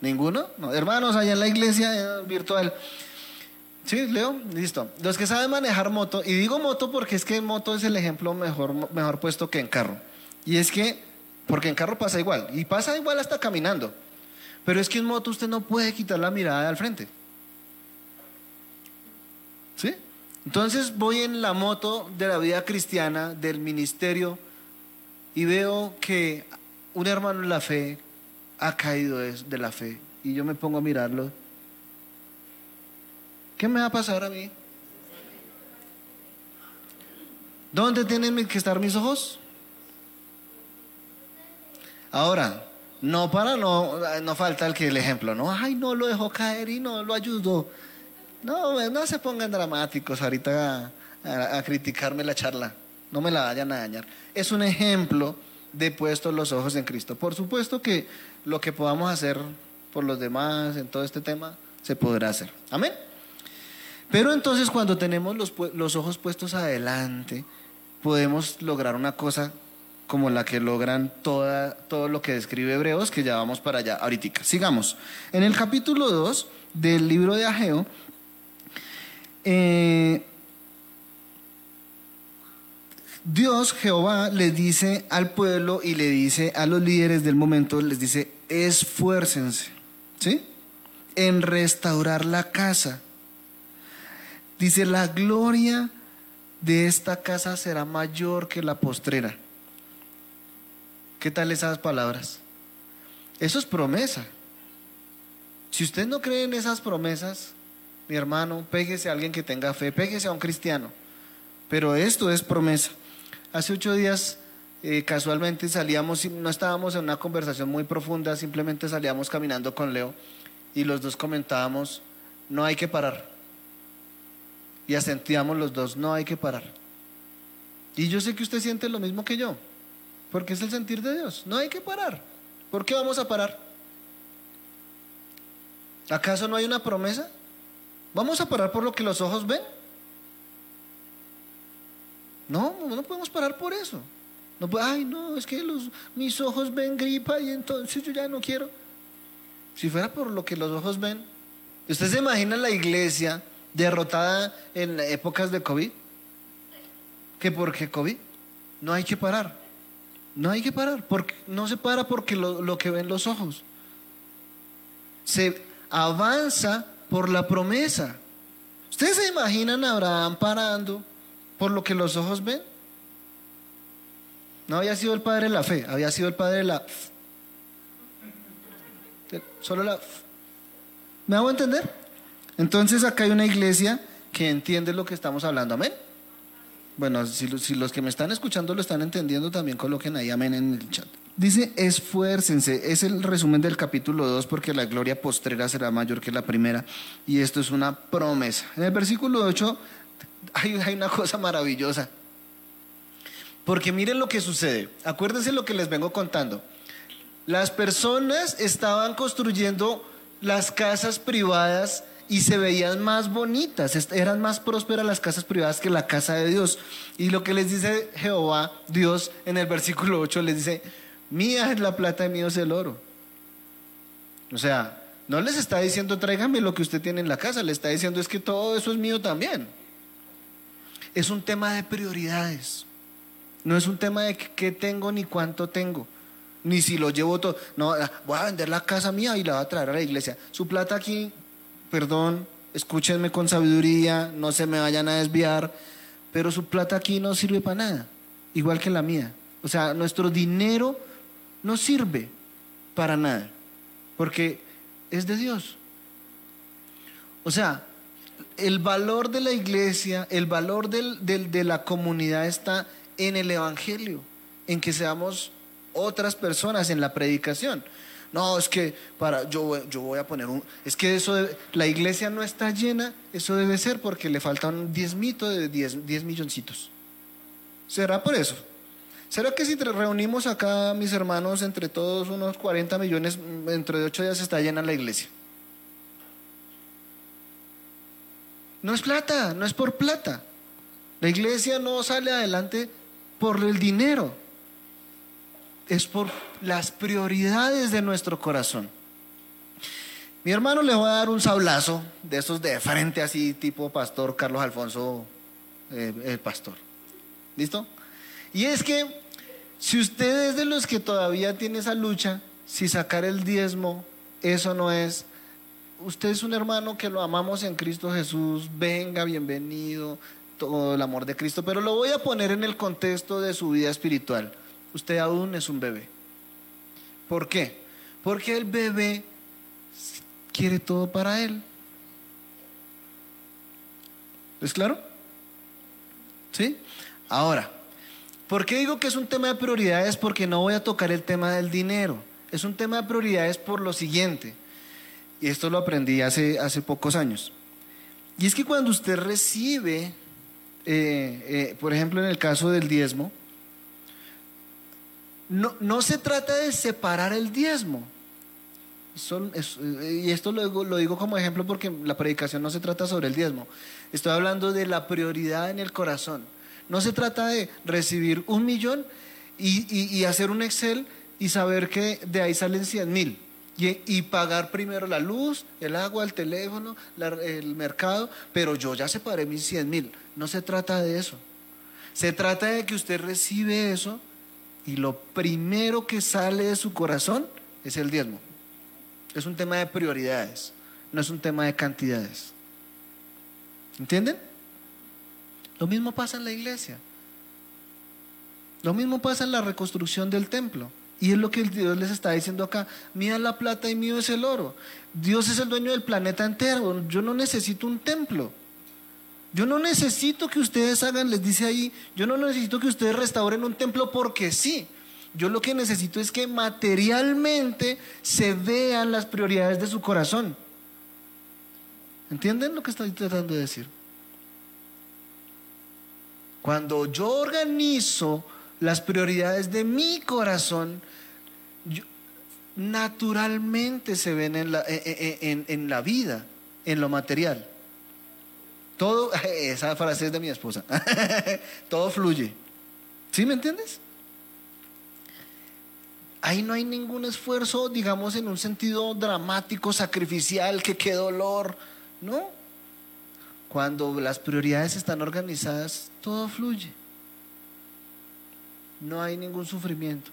¿Ninguno? No, hermanos, allá en la iglesia eh, virtual. Sí, Leo, listo. Los que saben manejar moto, y digo moto porque es que moto es el ejemplo mejor, mejor puesto que en carro. Y es que porque en carro pasa igual. Y pasa igual hasta caminando. Pero es que en moto usted no puede quitar la mirada al frente. ¿Sí? Entonces voy en la moto de la vida cristiana, del ministerio, y veo que un hermano en la fe ha caído de la fe. Y yo me pongo a mirarlo. ¿Qué me va a pasar a mí? ¿Dónde tienen que estar mis ojos? Ahora, no para no, no falta el que el ejemplo, ¿no? Ay, no lo dejó caer y no lo ayudó. No, no se pongan dramáticos ahorita a, criticarme la charla. No me la vayan a dañar. Es un ejemplo de puestos los ojos en Cristo. Por supuesto que lo que podamos hacer por los demás en todo este tema se podrá hacer. Amén. Pero entonces cuando tenemos los, los ojos puestos adelante, podemos lograr una cosa como la que logran toda, todo lo que describe Hebreos, que ya vamos para allá ahorita. Sigamos. En el capítulo 2 del libro de Ageo, eh, Dios, Jehová, le dice al pueblo y le dice a los líderes del momento, les dice, esfuércense, ¿sí? En restaurar la casa. Dice, la gloria de esta casa será mayor que la postrera. ¿Qué tal esas palabras? Eso es promesa. Si usted no cree en esas promesas, mi hermano, péguese a alguien que tenga fe, péguese a un cristiano. Pero esto es promesa. Hace ocho días eh, casualmente salíamos, no estábamos en una conversación muy profunda, simplemente salíamos caminando con Leo y los dos comentábamos, no hay que parar. Y asentíamos los dos, no hay que parar. Y yo sé que usted siente lo mismo que yo. Porque es el sentir de Dios. No hay que parar. ¿Por qué vamos a parar? ¿Acaso no hay una promesa? ¿Vamos a parar por lo que los ojos ven? No, no podemos parar por eso. Ay, no, es que los, mis ojos ven gripa y entonces yo ya no quiero. Si fuera por lo que los ojos ven, ¿usted se imagina la iglesia derrotada en épocas de COVID? ¿Que porque COVID? No hay que parar. No hay que parar, porque no se para porque lo, que ven los ojos. Se avanza por la promesa. ¿Ustedes se imaginan a Abraham parando por lo que los ojos ven? No había sido el padre de la fe, había sido el padre de la... Solo la... ¿Me hago entender? Entonces acá hay una iglesia que entiende lo que estamos hablando. Amén. Bueno, si, los que me están escuchando lo están entendiendo, también coloquen ahí amén en el chat. Dice, esfuércense. Es el resumen del capítulo 2 porque la gloria postrera será mayor que la primera. Y esto es una promesa. En el versículo 8 hay, una cosa maravillosa. Porque miren lo que sucede. Acuérdense lo que les vengo contando. Las personas estaban construyendo las casas privadas y se veían más bonitas, eran más prósperas las casas privadas que la casa de Dios. Y lo que les dice Jehová, Dios, en el versículo 8, les dice, mía es la plata y mío es el oro. O sea, no les está diciendo tráigame lo que usted tiene en la casa, le está diciendo es que todo eso es mío también. Es un tema de prioridades. No es un tema de qué tengo ni cuánto tengo, ni si lo llevo todo. No, ah, voy a vender la casa mía y la voy a traer a la iglesia. Su plata aquí perdón, escúchenme con sabiduría, no se me vayan a desviar, pero su plata aquí no sirve para nada, igual que la mía. O sea, nuestro dinero no sirve para nada, porque es de Dios. O sea, el valor de la iglesia, el valor de la comunidad está en el Evangelio, en que seamos otras personas en la predicación. No, es que para yo, yo voy a poner un... Es que eso, la iglesia no está llena, eso debe ser porque le faltan 10 mitos de 10, 10 milloncitos. ¿Será por eso? ¿Será que si reunimos acá, mis hermanos, entre todos unos 40 millones, dentro de 8 días está llena la iglesia? No es plata, no es por plata. La iglesia no sale adelante por el dinero es por las prioridades de nuestro corazón. Mi hermano le voy a dar un sablazo de esos de frente, así tipo pastor Carlos Alfonso, eh, el pastor. ¿Listo? Y es que si usted es de los que todavía tiene esa lucha, si sacar el diezmo, eso no es. Usted es un hermano que lo amamos en Cristo Jesús, venga, bienvenido, todo el amor de Cristo, pero lo voy a poner en el contexto de su vida espiritual usted aún es un bebé. ¿Por qué? Porque el bebé quiere todo para él. ¿Es claro? ¿Sí? Ahora, ¿por qué digo que es un tema de prioridades? Porque no voy a tocar el tema del dinero. Es un tema de prioridades por lo siguiente. Y esto lo aprendí hace, hace pocos años. Y es que cuando usted recibe, eh, eh, por ejemplo en el caso del diezmo, no, no se trata de separar el diezmo. y esto lo digo, como ejemplo porque la predicación no se trata sobre el diezmo. Estoy hablando de la prioridad en el corazón. No se trata de recibir un millón y, hacer un Excel y saber que de ahí salen 100 mil. Y, pagar primero la luz, el agua, el teléfono, el mercado, pero yo ya separé mis 100 mil. No se trata de eso. Se trata de que usted recibe eso y lo primero que sale de su corazón es el diezmo. Es un tema de prioridades, no es un tema de cantidades. ¿Entienden? Lo mismo pasa en la iglesia. Lo mismo pasa en la reconstrucción del templo. Y es lo que Dios les está diciendo acá. Mía la plata y mío es el oro. Dios es el dueño del planeta entero. Yo no necesito un templo. Yo no necesito que ustedes hagan, les dice ahí, yo no necesito que ustedes restauren un templo porque sí. Yo lo que necesito es que materialmente se vean las prioridades de su corazón. ¿Entienden lo que estoy tratando de decir? Cuando yo organizo las prioridades de mi corazón, naturalmente se ven en la, en la vida, en lo material. Todo, esa frase es de mi esposa. Todo fluye. ¿Sí me entiendes? Ahí no hay ningún esfuerzo, digamos, en un sentido dramático, sacrificial, que qué dolor. No. Cuando las prioridades están organizadas, todo fluye. No hay ningún sufrimiento.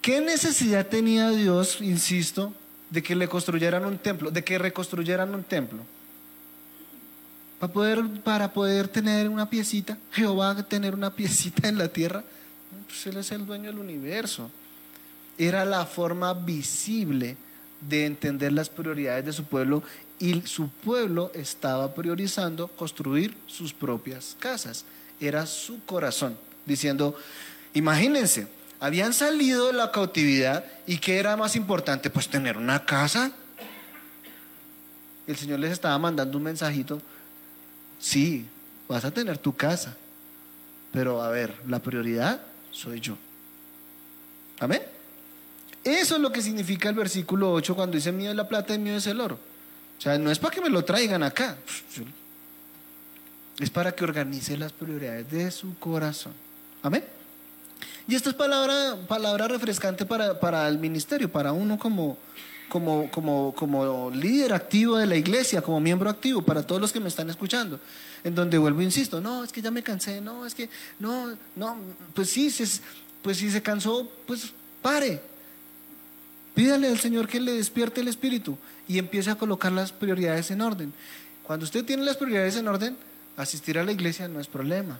¿Qué necesidad tenía Dios, insisto, de que le construyeran un templo, de que reconstruyeran un templo? Para poder, para poder tener una piecita, Jehová tener una piecita en la tierra. Pues Él es el dueño del universo. Era la forma visible de entender las prioridades de su pueblo y su pueblo estaba priorizando construir sus propias casas. Era su corazón, diciendo, imagínense, habían salido de la cautividad y ¿qué era más importante? Pues tener una casa. El Señor les estaba mandando un mensajito, sí, vas a tener tu casa, pero a ver, la prioridad soy yo. Amén. Eso es lo que significa el versículo 8 cuando dice mío es la plata y mío es el oro. O sea, no es para que me lo traigan acá. Es para que organice las prioridades de su corazón. Amén. Y esto es palabra, palabra refrescante para, para el ministerio, para uno como, como, como, como líder activo de la iglesia, como miembro activo, para todos los que me están escuchando. En donde vuelvo, insisto, no, es que ya me cansé, no, es que, no, no, pues sí, pues si se cansó, pues pare. Pídale al Señor que le despierte el espíritu y empiece a colocar las prioridades en orden. Cuando usted tiene las prioridades en orden, asistir a la iglesia no es problema.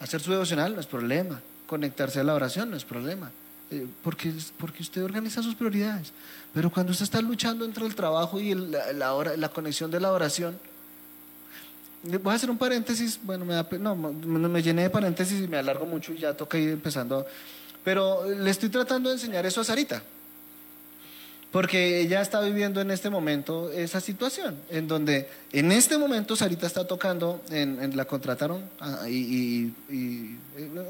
Hacer su devocional no es problema. Conectarse a la oración no es problema. Eh, porque, porque usted organiza sus prioridades. Pero cuando usted está luchando entre el trabajo y la, la, conexión de la oración, voy a hacer un paréntesis, bueno, me, no, me llené de paréntesis y me alargo mucho y ya toca ir empezando. Pero le estoy tratando de enseñar eso a Sarita. Porque ella está viviendo en este momento esa situación, en donde en este momento Sarita está tocando, en, la contrataron ah, y,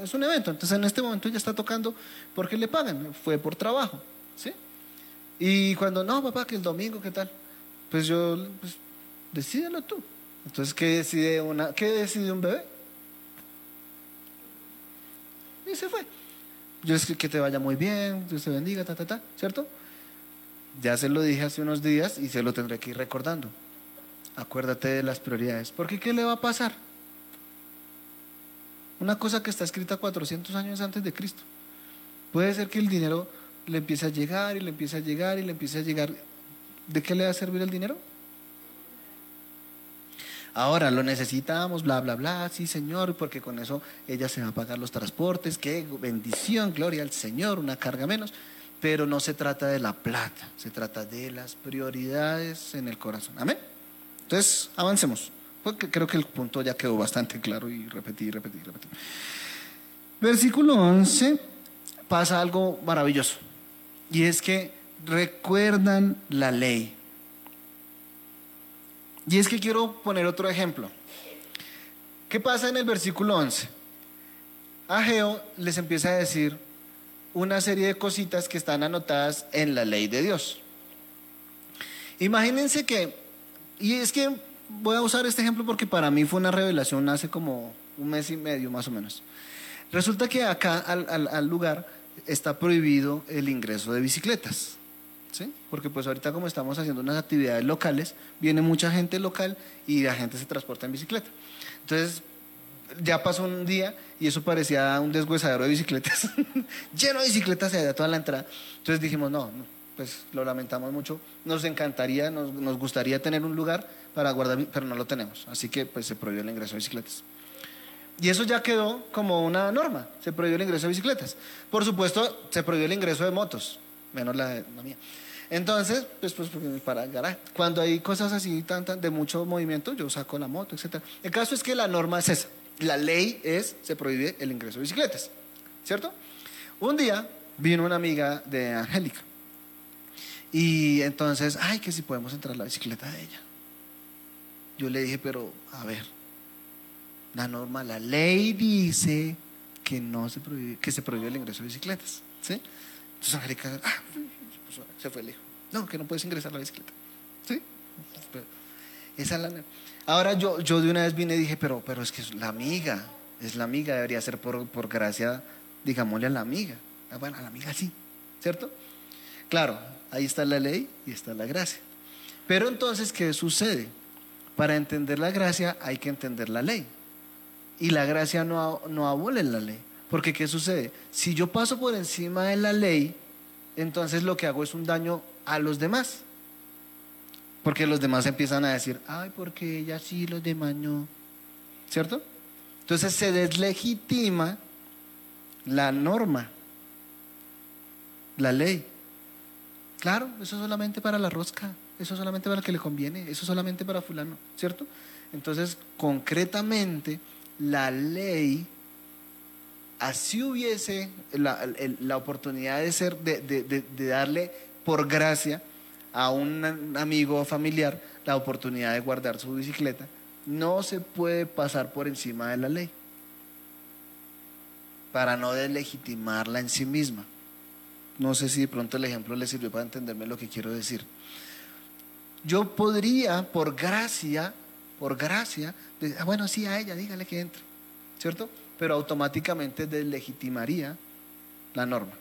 es un evento, entonces en este momento ella está tocando porque le pagan, fue por trabajo, ¿sí? Y cuando, no, papá, que el domingo, ¿qué tal? Pues yo, pues, decídelo tú. Entonces, ¿qué decide, una, ¿qué decide un bebé? Y se fue. Yo es que te vaya muy bien, Dios te bendiga, ta, ta, ta, ¿cierto? Ya se lo dije hace unos días y se lo tendré que ir recordando. Acuérdate de las prioridades. Porque ¿qué le va a pasar? Una cosa que está escrita 400 años antes de Cristo. Puede ser que el dinero le empiece a llegar y le empiece a llegar y le empiece a llegar. ¿De qué le va a servir el dinero? Ahora lo necesitamos, bla, bla, bla, sí, Señor, porque con eso ella se va a pagar los transportes. Qué bendición, gloria al Señor, una carga menos. Pero no se trata de la plata, se trata de las prioridades en el corazón. Amén. Entonces, avancemos. Porque creo que el punto ya quedó bastante claro y repetí, repetí, repetí. Versículo 11 pasa algo maravilloso. Y es que recuerdan la ley. Y es que quiero poner otro ejemplo. ¿Qué pasa en el versículo 11? Ageo les empieza a decir, una serie de cositas que están anotadas en la ley de Dios. Imagínense que, y es que voy a usar este ejemplo porque para mí fue una revelación hace como un mes y medio más o menos. Resulta que acá al, lugar está prohibido el ingreso de bicicletas. ¿Sí? Porque pues ahorita como estamos haciendo unas actividades locales, viene mucha gente local y la gente se transporta en bicicleta. Entonces, ya pasó un día y eso parecía un deshuesadero de bicicletas, lleno de bicicletas allá toda la entrada. Entonces dijimos, no, pues lo lamentamos mucho, nos encantaría, nos, nos, gustaría tener un lugar para guardar, pero no lo tenemos, así que pues se prohibió el ingreso de bicicletas. Y eso ya quedó como una norma, se prohibió el ingreso de bicicletas. Por supuesto, se prohibió el ingreso de motos, menos la, la mía. Entonces, pues, pues para el garaje. Cuando hay cosas así tan, de mucho movimiento, yo saco la moto, etc. El caso es que la norma es esa la ley es, se prohíbe el ingreso de bicicletas, ¿cierto? Un día vino una amiga de Angélica y entonces, ay, que si podemos entrar la bicicleta de ella. Yo le dije, pero a ver, la norma, la ley dice que no se prohíbe, que se prohíbe el ingreso de bicicletas, ¿sí? Entonces Angélica, ah, se fue lejos. No, que no puedes ingresar la bicicleta, ¿sí? Esa es la Ahora yo, yo de una vez vine y dije, pero, pero es que es la amiga, es la amiga, debería ser por, por gracia, digámosle a la amiga. Ah, bueno, a la amiga sí, ¿cierto? Claro, ahí está la ley y está la gracia. Pero entonces, ¿qué sucede? Para entender la gracia hay que entender la ley. Y la gracia no, no abole la ley. Porque ¿qué sucede? Si yo paso por encima de la ley, entonces lo que hago es un daño a los demás. Porque los demás empiezan a decir, ay, porque ella sí, los demás no. ¿Cierto? Entonces se deslegitima la norma, la ley. Claro, eso es solamente para la rosca, eso es solamente para el que le conviene, eso es solamente para fulano, ¿cierto? Entonces, concretamente, la ley así hubiese la, oportunidad de ser, de, darle por gracia a un amigo familiar la oportunidad de guardar su bicicleta, no se puede pasar por encima de la ley para no deslegitimarla en sí misma. No sé si de pronto el ejemplo le sirvió para entenderme lo que quiero decir. Yo podría, por gracia, por gracia, decir, ah, bueno, sí, a ella, dígale que entre, ¿cierto? pero automáticamente deslegitimaría la norma.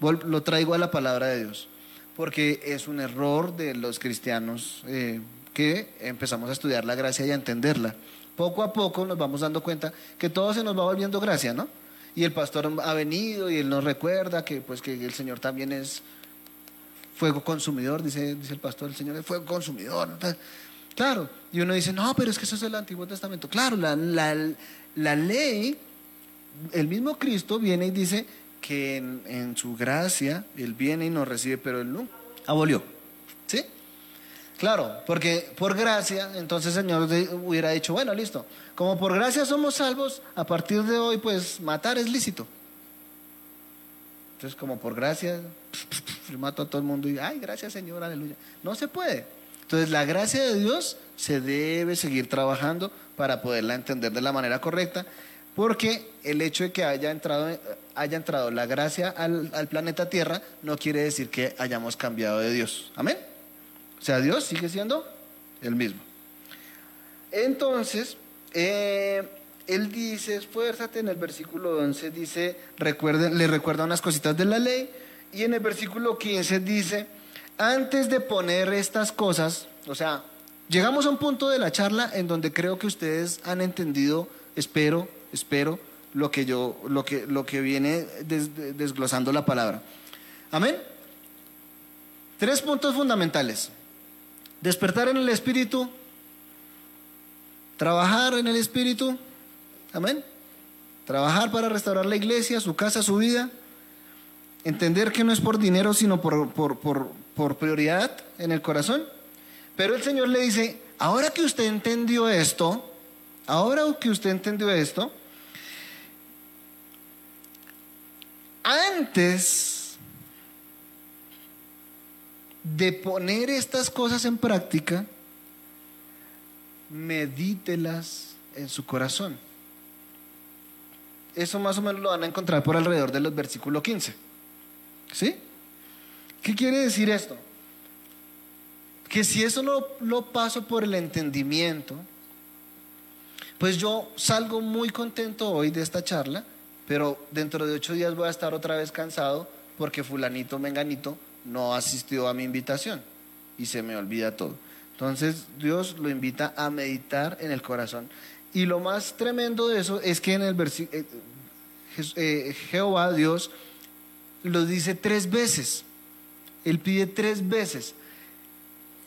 Lo traigo a la palabra de Dios, porque es un error de los cristianos eh, que empezamos a estudiar la gracia y a entenderla. Poco a poco nos vamos dando cuenta que todo se nos va volviendo gracia, ¿no? Y el pastor ha venido y él nos recuerda que, pues, que el Señor también es fuego consumidor, dice, dice el pastor, el Señor es fuego consumidor. Claro, y uno dice, no, pero es que eso es el Antiguo Testamento. Claro, la, ley el mismo Cristo viene y dice que en, su gracia Él viene y nos recibe, pero Él no abolió. ¿Sí? Claro, porque por gracia, entonces el Señor hubiera dicho, bueno, listo, como por gracia somos salvos, a partir de hoy pues matar es lícito. Entonces como por gracia, mato a todo el mundo y, ay, gracias Señor, aleluya. No se puede. Entonces la gracia de Dios se debe seguir trabajando para poderla entender de la manera correcta porque el hecho de que haya entrado, haya entrado la gracia al, planeta Tierra no quiere decir que hayamos cambiado de Dios. Amén. O sea, Dios sigue siendo el mismo. Entonces, eh, él dice, esfuérzate, en el versículo 11 dice, recuerden, le recuerda unas cositas de la ley, y en el versículo 15 dice, antes de poner estas cosas, o sea, llegamos a un punto de la charla en donde creo que ustedes han entendido, espero, espero, lo que yo, lo que, lo que viene desglosando la palabra. Amén. Tres puntos fundamentales. Despertar en el espíritu, trabajar en el espíritu, amén. Trabajar para restaurar la iglesia, su casa, su vida. Entender que no es por dinero, sino por, por, por prioridad en el corazón. Pero el Señor le dice, ahora que usted entendió esto, ahora que usted entendió esto, antes de poner estas cosas en práctica, medítelas en su corazón. Eso más o menos lo van a encontrar por alrededor de los versículos 15. ¿Sí? ¿Qué quiere decir esto? Que si eso no lo paso por el entendimiento, pues yo salgo muy contento hoy de esta charla pero dentro de ocho días voy a estar otra vez cansado porque fulanito, menganito, no asistió a mi invitación y se me olvida todo. Entonces Dios lo invita a meditar en el corazón. Y lo más tremendo de eso es que en el versículo, eh, eh, Jehová, Dios, lo dice tres veces. Él pide tres veces.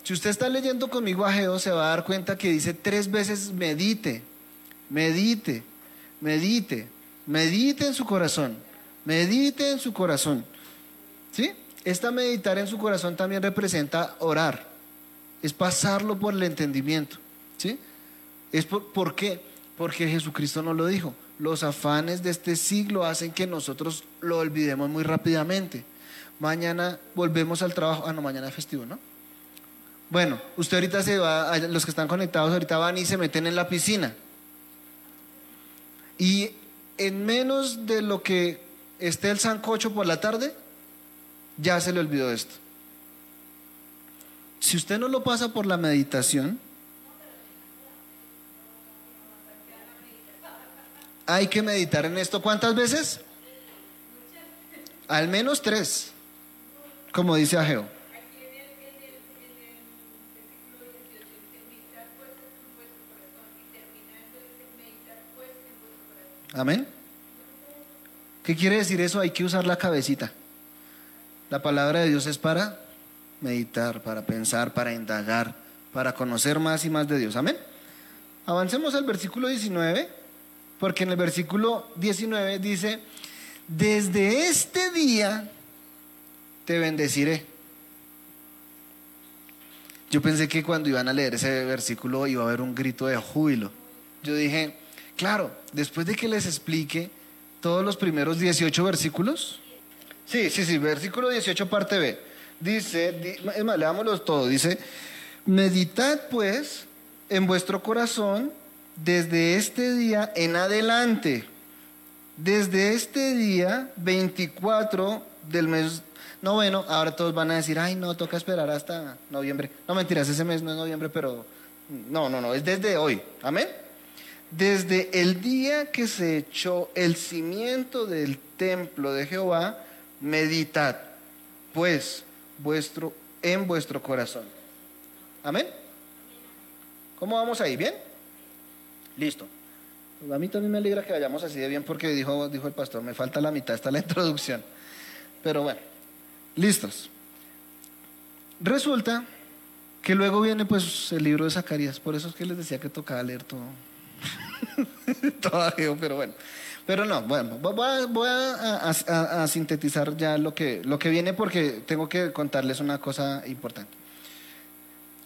Si usted está leyendo conmigo a Jehová, se va a dar cuenta que dice tres veces medite, medite, medite. Medite en su corazón. Medite en su corazón. ¿Sí? Esta meditar en su corazón también representa orar. Es pasarlo por el entendimiento. ¿Sí? Es por, qué? Porque Jesucristo nos lo dijo. Los afanes de este siglo hacen que nosotros lo olvidemos muy rápidamente. Mañana volvemos al trabajo. Ah, no, mañana es festivo, ¿no? Bueno, usted ahorita se va, los que están conectados ahorita van y se meten en la piscina. Y en menos de lo que esté el sancocho por la tarde, ya se le olvidó esto. Si usted no lo pasa por la meditación, hay que meditar en esto cuántas veces? Al menos tres, como dice Ageo. Amén. ¿Qué quiere decir eso? Hay que usar la cabecita. La palabra de Dios es para meditar, para pensar, para indagar, para conocer más y más de Dios. Amén. Avancemos al versículo 19, porque en el versículo 19 dice, desde este día te bendeciré. Yo pensé que cuando iban a leer ese versículo iba a haber un grito de júbilo. Yo dije, claro, después de que les explique todos los primeros 18 versículos, sí, sí, sí, versículo 18 parte B, dice, es más, leámoslos todos, dice, meditad pues en vuestro corazón desde este día en adelante, desde este día 24 del mes no, bueno, ahora todos van a decir, ay, no, toca esperar hasta noviembre. No, mentiras, ese mes no es noviembre, pero no, no, no, es desde hoy. Amén. Desde el día que se echó el cimiento del templo de Jehová, meditad, pues, vuestro, en vuestro corazón. Amén. ¿Cómo vamos ahí? ¿Bien? Listo. A mí también me alegra que vayamos así de bien porque dijo, dijo el pastor, me falta la mitad, está la introducción. Pero bueno. Listos. Resulta que luego viene pues el libro de Zacarías, por eso es que les decía que tocaba leer todo. todo pero bueno. Pero no, bueno, voy, a, sintetizar ya lo que, lo que viene porque tengo que contarles una cosa importante.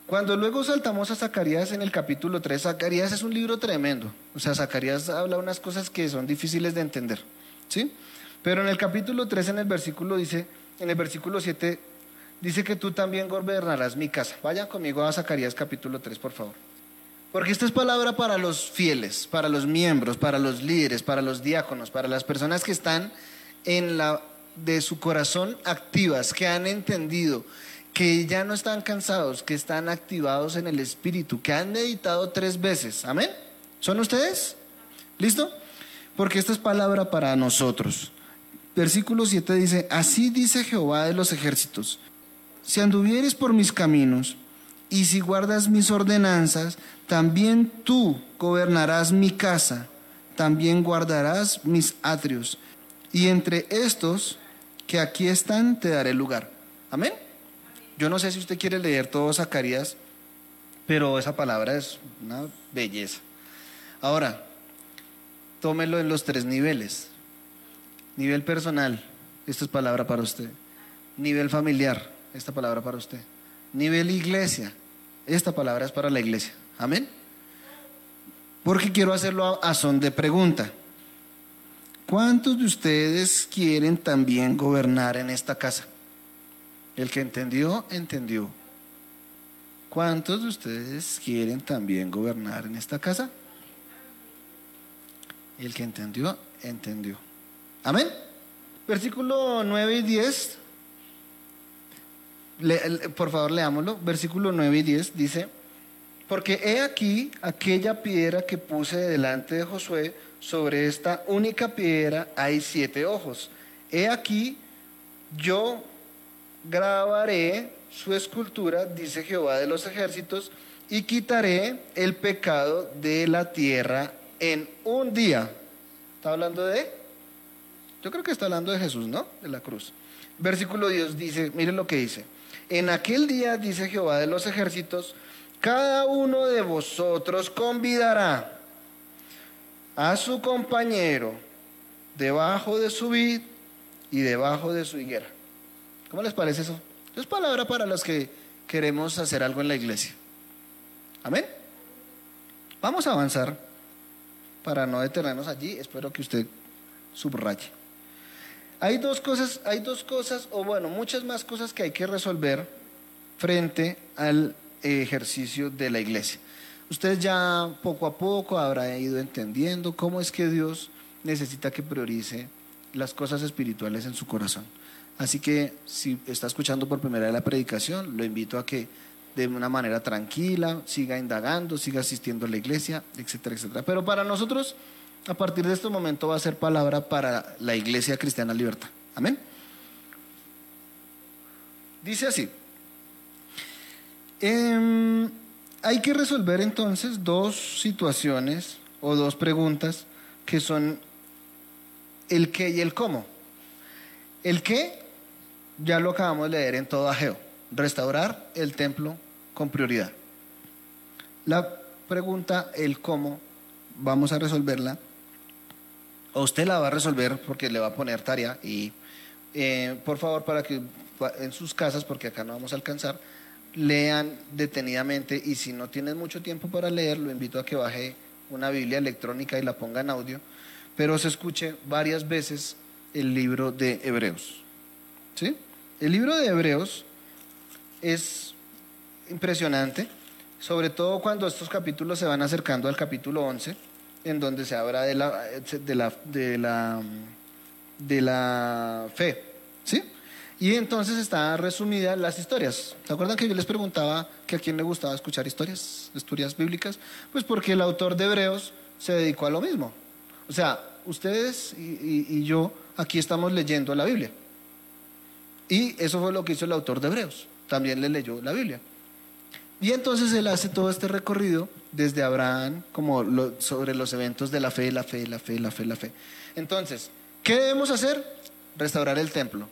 Cuando luego saltamos a Zacarías en el capítulo 3, Zacarías es un libro tremendo. O sea, Zacarías habla unas cosas que son difíciles de entender. ¿Sí? Pero en el capítulo 3, en el versículo dice, en el versículo 7 dice que tú también gobernarás mi casa. Vayan conmigo a Zacarías capítulo 3, por favor. Porque esta es palabra para los fieles, para los miembros, para los líderes, para los diáconos, para las personas que están en la de su corazón activas, que han entendido, que ya no están cansados, que están activados en el espíritu, que han meditado tres veces. Amén. ¿Son ustedes? ¿Listo? Porque esta es palabra para nosotros. Versículo 7 dice, así dice Jehová de los ejércitos, si anduvieres por mis caminos y si guardas mis ordenanzas, también tú gobernarás mi casa, también guardarás mis atrios, y entre estos que aquí están te daré lugar. Amén. Yo no sé si usted quiere leer todo Zacarías, pero esa palabra es una belleza. Ahora, tómelo en los tres niveles. Nivel personal, esta es palabra para usted. Nivel familiar, esta palabra para usted. Nivel iglesia, esta palabra es para la iglesia. Amén. Porque quiero hacerlo a, son de pregunta. ¿Cuántos de ustedes quieren también gobernar en esta casa? El que entendió, entendió. ¿Cuántos de ustedes quieren también gobernar en esta casa? El que entendió, entendió. Amén. Versículo 9 y 10. Por favor, leámoslo. Versículo 9 y 10 dice, porque he aquí aquella piedra que puse delante de Josué, sobre esta única piedra hay siete ojos. He aquí yo grabaré su escultura, dice Jehová de los ejércitos, y quitaré el pecado de la tierra en un día. ¿Está hablando de? Yo creo que está hablando de Jesús, ¿no? De la cruz. Versículo 10 dice, miren lo que dice. En aquel día, dice Jehová de los ejércitos, cada uno de vosotros convidará a su compañero debajo de su vid y debajo de su higuera. ¿Cómo les parece eso? Es palabra para los que queremos hacer algo en la iglesia. Amén. Vamos a avanzar para no detenernos allí. Espero que usted subraye. Hay dos cosas, hay dos cosas, o bueno, muchas más cosas que hay que resolver frente al ejercicio de la iglesia. Usted ya poco a poco habrá ido entendiendo cómo es que Dios necesita que priorice las cosas espirituales en su corazón. Así que si está escuchando por primera vez la predicación, lo invito a que de una manera tranquila siga indagando, siga asistiendo a la iglesia, etcétera, etcétera. Pero para nosotros a partir de este momento va a ser palabra para la Iglesia Cristiana Libertad. Amén. Dice así. Em, hay que resolver entonces dos situaciones o dos preguntas que son el qué y el cómo. El qué ya lo acabamos de leer en todo Ageo, restaurar el templo con prioridad. La pregunta, el cómo, vamos a resolverla. O usted la va a resolver porque le va a poner tarea y eh, por favor para que en sus casas, porque acá no vamos a alcanzar, lean detenidamente y si no tienen mucho tiempo para leer, lo invito a que baje una Biblia electrónica y la ponga en audio, pero se escuche varias veces el libro de Hebreos. ¿Sí? El libro de Hebreos es impresionante, sobre todo cuando estos capítulos se van acercando al capítulo 11, en donde se habla de la, de la, de la, de la fe. ¿Sí? Y entonces está resumida las historias. ¿Se acuerdan que yo les preguntaba que a quién le gustaba escuchar historias, historias bíblicas? Pues porque el autor de Hebreos se dedicó a lo mismo. O sea, ustedes y, yo aquí estamos leyendo la Biblia. Y eso fue lo que hizo el autor de Hebreos. También le leyó la Biblia. Y entonces él hace todo este recorrido desde Abraham, como sobre los eventos de la fe, la fe, la fe, la fe, la fe. Entonces, ¿qué debemos hacer? Restaurar el templo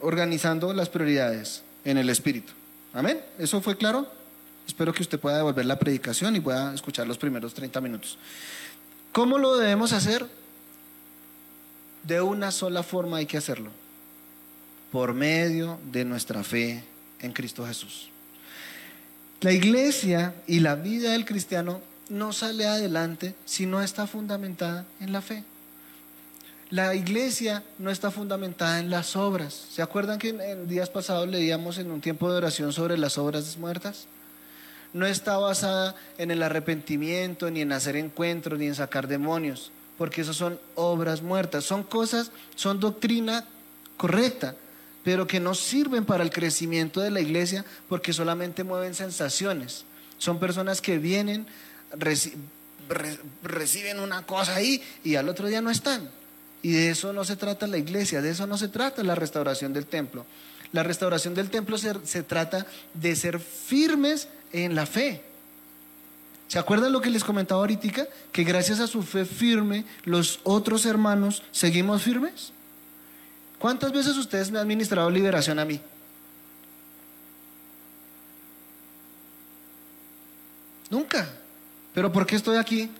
organizando las prioridades en el Espíritu. Amén. ¿Eso fue claro? Espero que usted pueda devolver la predicación y pueda escuchar los primeros 30 minutos. ¿Cómo lo debemos hacer? De una sola forma hay que hacerlo. Por medio de nuestra fe en Cristo Jesús. La iglesia y la vida del cristiano no sale adelante si no está fundamentada en la fe. La iglesia no está fundamentada en las obras. ¿Se acuerdan que en, días pasados leíamos en un tiempo de oración sobre las obras muertas? No está basada en el arrepentimiento, ni en hacer encuentros, ni en sacar demonios, porque eso son obras muertas. Son cosas, son doctrina correcta, pero que no sirven para el crecimiento de la iglesia porque solamente mueven sensaciones. Son personas que vienen, reciben una cosa ahí y al otro día no están. Y de eso no se trata la iglesia, de eso no se trata la restauración del templo. La restauración del templo se, trata de ser firmes en la fe. ¿Se acuerdan lo que les comentaba ahorita? Que gracias a su fe firme, los otros hermanos seguimos firmes. ¿Cuántas veces ustedes me han ministrado liberación a mí? Nunca. ¿Pero por qué estoy aquí?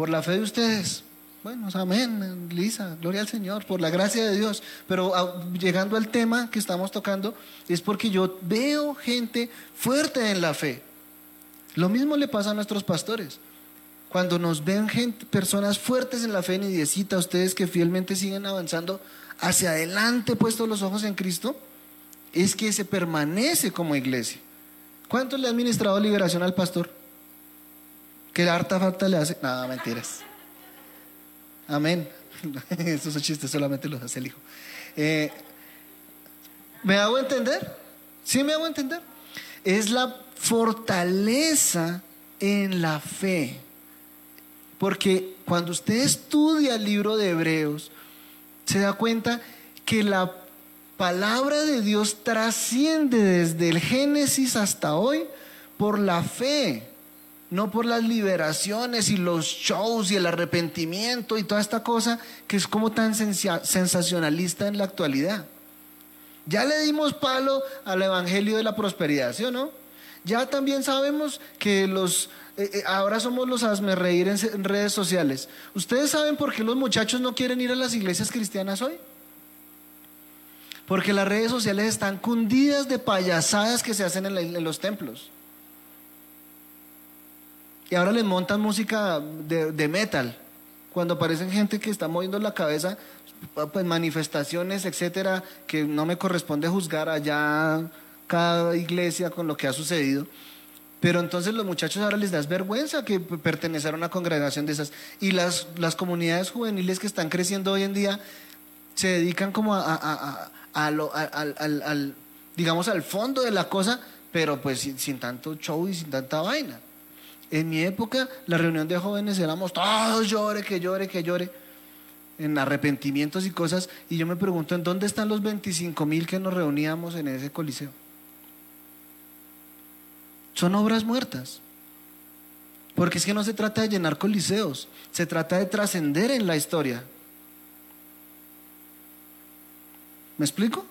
por la fe de ustedes. Bueno, amén, Lisa, gloria al Señor, por la gracia de Dios. Pero ah, llegando al tema que estamos tocando, es porque yo veo gente fuerte en la fe. Lo mismo le pasa a nuestros pastores. Cuando nos ven gente, personas fuertes en la fe, ni a ustedes que fielmente siguen avanzando hacia adelante, puestos los ojos en Cristo, es que se permanece como iglesia. ¿Cuánto le ha administrado liberación al pastor? ¿Qué harta falta le hace? Nada, mentiras. Amén. Estos chistes solamente los hace el hijo. Eh, ¿Me hago entender? ¿Sí me hago entender? Es la fortaleza en la fe. Porque cuando usted estudia el libro de Hebreos, se da cuenta que la palabra de Dios trasciende desde el Génesis hasta hoy por la fe no por las liberaciones y los shows y el arrepentimiento y toda esta cosa que es como tan sensacionalista en la actualidad. Ya le dimos palo al Evangelio de la Prosperidad, ¿sí o no? Ya también sabemos que los eh, eh, ahora somos los hazme reír en redes sociales. ¿Ustedes saben por qué los muchachos no quieren ir a las iglesias cristianas hoy? Porque las redes sociales están cundidas de payasadas que se hacen en los templos. Y ahora les montan música de, metal. Cuando aparecen gente que está moviendo la cabeza, pues manifestaciones, etcétera, que no me corresponde juzgar allá cada iglesia con lo que ha sucedido. Pero entonces los muchachos ahora les da vergüenza que pertenecer a una congregación de esas. Y las, las comunidades juveniles que están creciendo hoy en día se dedican como a, al, digamos, al fondo de la cosa, pero pues sin, sin tanto show y sin tanta vaina. En mi época, la reunión de jóvenes éramos todos llore, que llore, que llore, en arrepentimientos y cosas. Y yo me pregunto, ¿en dónde están los 25 mil que nos reuníamos en ese coliseo? Son obras muertas. Porque es que no se trata de llenar coliseos, se trata de trascender en la historia. ¿Me explico?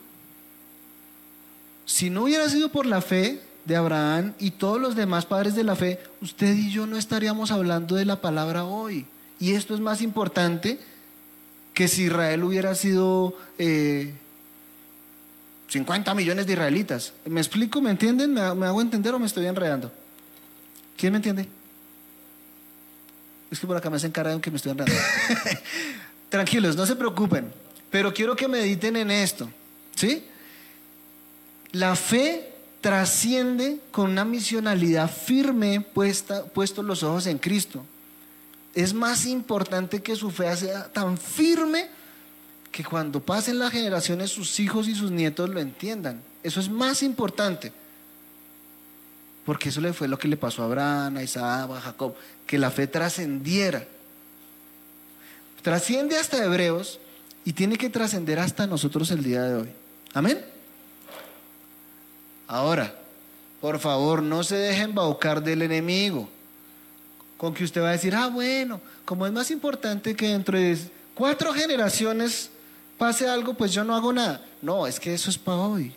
si no hubiera sido por la fe de Abraham y todos los demás padres de la fe, usted y yo no estaríamos hablando de la palabra hoy. Y esto es más importante que si Israel hubiera sido 50 eh, millones de israelitas. ¿Me explico? ¿Me entienden? ¿Me, hago entender o me estoy enredando? ¿Quién me entiende? Es que por acá me hacen cara de que me estoy enredando. Tranquilos, no se preocupen. Pero quiero que mediten en esto. ¿Sí? La fe trasciende con una misionalidad firme puesta, puestos los ojos en Cristo. Es más importante que su fe sea tan firme que cuando pasen las generaciones sus hijos y sus nietos lo entiendan. Eso es más importante. Porque eso le fue lo que le pasó a Abraham, a Isaac, a Jacob, que la fe trascendiera. Trasciende hasta Hebreos y tiene que trascender hasta nosotros el día de hoy. Amén. Ahora, por favor, no se dejen embaucar del enemigo. Con que usted va a decir, ah, bueno, como es más importante que dentro de cuatro generaciones pase algo, pues yo no hago nada. No, es que eso es para hoy.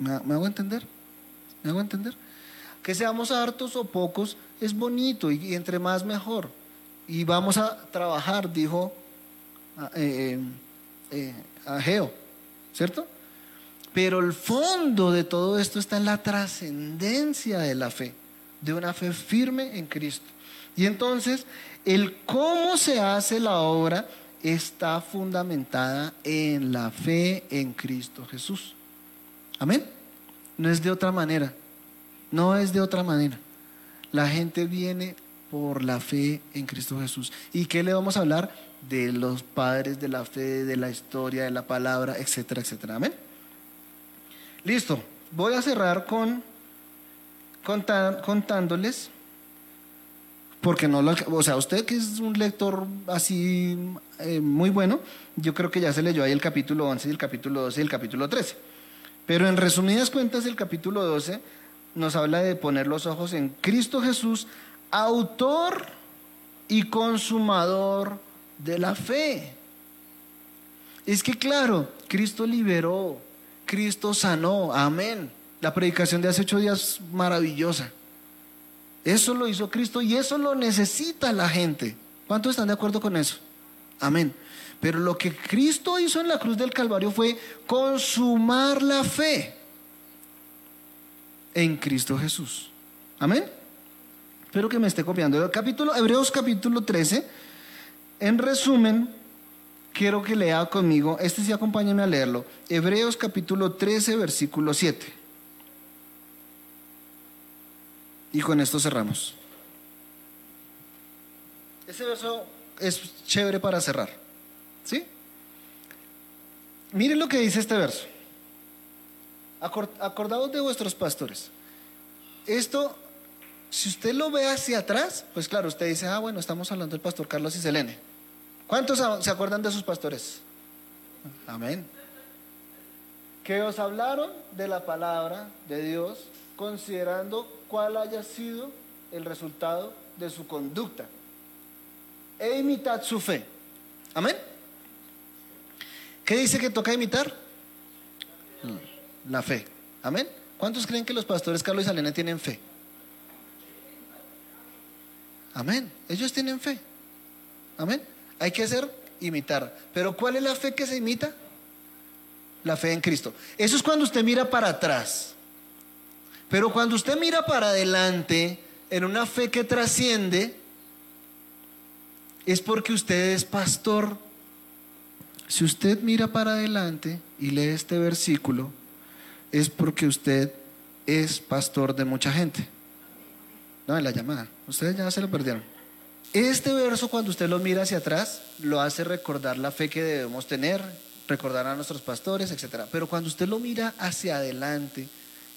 ¿Me hago entender? ¿Me hago entender? Que seamos hartos o pocos es bonito y, entre más mejor. Y vamos a trabajar, dijo eh, eh, eh, Geo, ¿cierto? Pero el fondo de todo esto está en la trascendencia de la fe, de una fe firme en Cristo. Y entonces, el cómo se hace la obra está fundamentada en la fe en Cristo Jesús. Amén. No es de otra manera. No es de otra manera. La gente viene por la fe en Cristo Jesús. ¿Y qué le vamos a hablar? De los padres de la fe, de la historia, de la palabra, etcétera, etcétera. Amén. Listo, voy a cerrar con contándoles, porque no lo, o sea, usted que es un lector así eh, muy bueno, yo creo que ya se leyó ahí el capítulo 11 y el capítulo 12 y el capítulo 13. Pero en resumidas cuentas, el capítulo 12 nos habla de poner los ojos en Cristo Jesús, autor y consumador de la fe. Es que claro, Cristo liberó, Cristo sanó. Amén. La predicación de hace ocho días maravillosa. Eso lo hizo Cristo y eso lo necesita la gente. ¿Cuántos están de acuerdo con eso? Amén. Pero lo que Cristo hizo en la cruz del Calvario fue consumar la fe en Cristo Jesús. Amén. Espero que me esté copiando. El capítulo, Hebreos capítulo 13, en resumen, quiero que lea conmigo, este sí acompáñame a leerlo, Hebreos capítulo 13, versículo 7. Y con esto cerramos. Ese verso es chévere para cerrar. ¿Sí? Miren lo que dice este verso. Acordaos de vuestros pastores. Esto, si usted lo ve hacia atrás, pues claro, usted dice, ah, bueno, estamos hablando del pastor Carlos y Selene. ¿Cuántos se acuerdan de sus pastores? Amén. Que os hablaron de la palabra de Dios considerando cuál haya sido el resultado de su conducta. E imitad su fe. Amén. ¿Qué dice que toca imitar? La fe. Amén. ¿Cuántos creen que los pastores Carlos y Salena tienen fe? Amén. Ellos tienen fe. Amén. Hay que hacer imitar. Pero ¿cuál es la fe que se imita? La fe en Cristo. Eso es cuando usted mira para atrás. Pero cuando usted mira para adelante, en una fe que trasciende, es porque usted es pastor. Si usted mira para adelante y lee este versículo, es porque usted es pastor de mucha gente. No, en la llamada. Ustedes ya se lo perdieron. Este verso cuando usted lo mira hacia atrás, lo hace recordar la fe que debemos tener, recordar a nuestros pastores, etc. Pero cuando usted lo mira hacia adelante,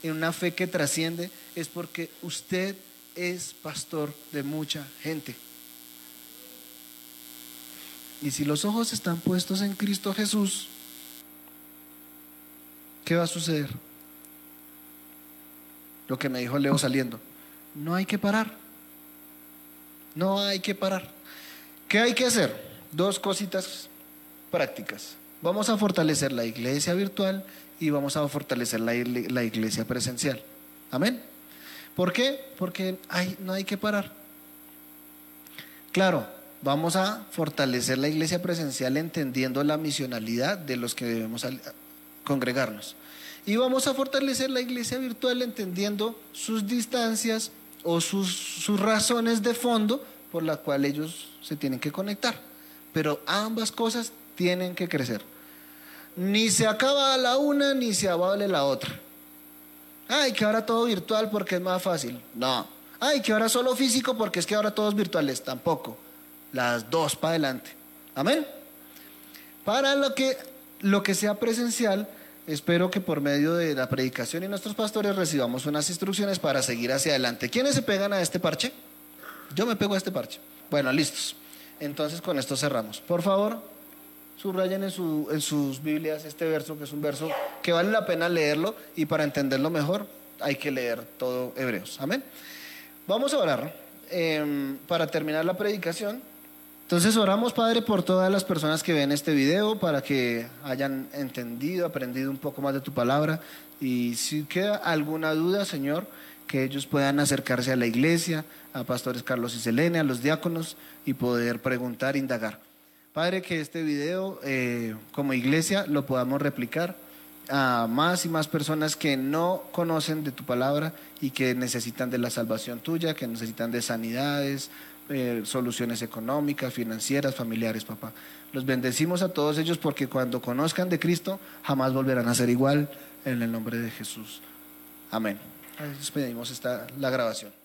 en una fe que trasciende, es porque usted es pastor de mucha gente. Y si los ojos están puestos en Cristo Jesús, ¿qué va a suceder? Lo que me dijo Leo saliendo. No hay que parar. No hay que parar. ¿Qué hay que hacer? Dos cositas prácticas. Vamos a fortalecer la iglesia virtual y vamos a fortalecer la, iglesia presencial. Amén. ¿Por qué? Porque hay, no hay que parar. Claro, vamos a fortalecer la iglesia presencial entendiendo la misionalidad de los que debemos congregarnos. Y vamos a fortalecer la iglesia virtual entendiendo sus distancias o sus, sus razones de fondo por la cual ellos se tienen que conectar. Pero ambas cosas tienen que crecer. Ni se acaba la una ni se abale la otra. Ay, que ahora todo virtual porque es más fácil. No. Ay, que ahora solo físico porque es que ahora todos virtuales. Tampoco. Las dos para adelante. Amén. Para lo que, lo que sea presencial, espero que por medio de la predicación y nuestros pastores recibamos unas instrucciones para seguir hacia adelante. ¿Quiénes se pegan a este parche? Yo me pego a este parche. Bueno, listos. Entonces con esto cerramos. Por favor, subrayen en, su, en sus Biblias este verso, que es un verso que vale la pena leerlo y para entenderlo mejor hay que leer todo Hebreos. Amén. Vamos a orar em, para terminar la predicación. Entonces oramos, Padre, por todas las personas que ven este video, para que hayan entendido, aprendido un poco más de tu palabra. Y si queda alguna duda, Señor, que ellos puedan acercarse a la iglesia, a pastores Carlos y Selene, a los diáconos y poder preguntar, indagar. Padre, que este video eh, como iglesia lo podamos replicar a más y más personas que no conocen de tu palabra y que necesitan de la salvación tuya, que necesitan de sanidades, eh, soluciones económicas, financieras, familiares, papá. Los bendecimos a todos ellos porque cuando conozcan de Cristo jamás volverán a ser igual en el nombre de Jesús. Amén. Despedimos esta, la grabación.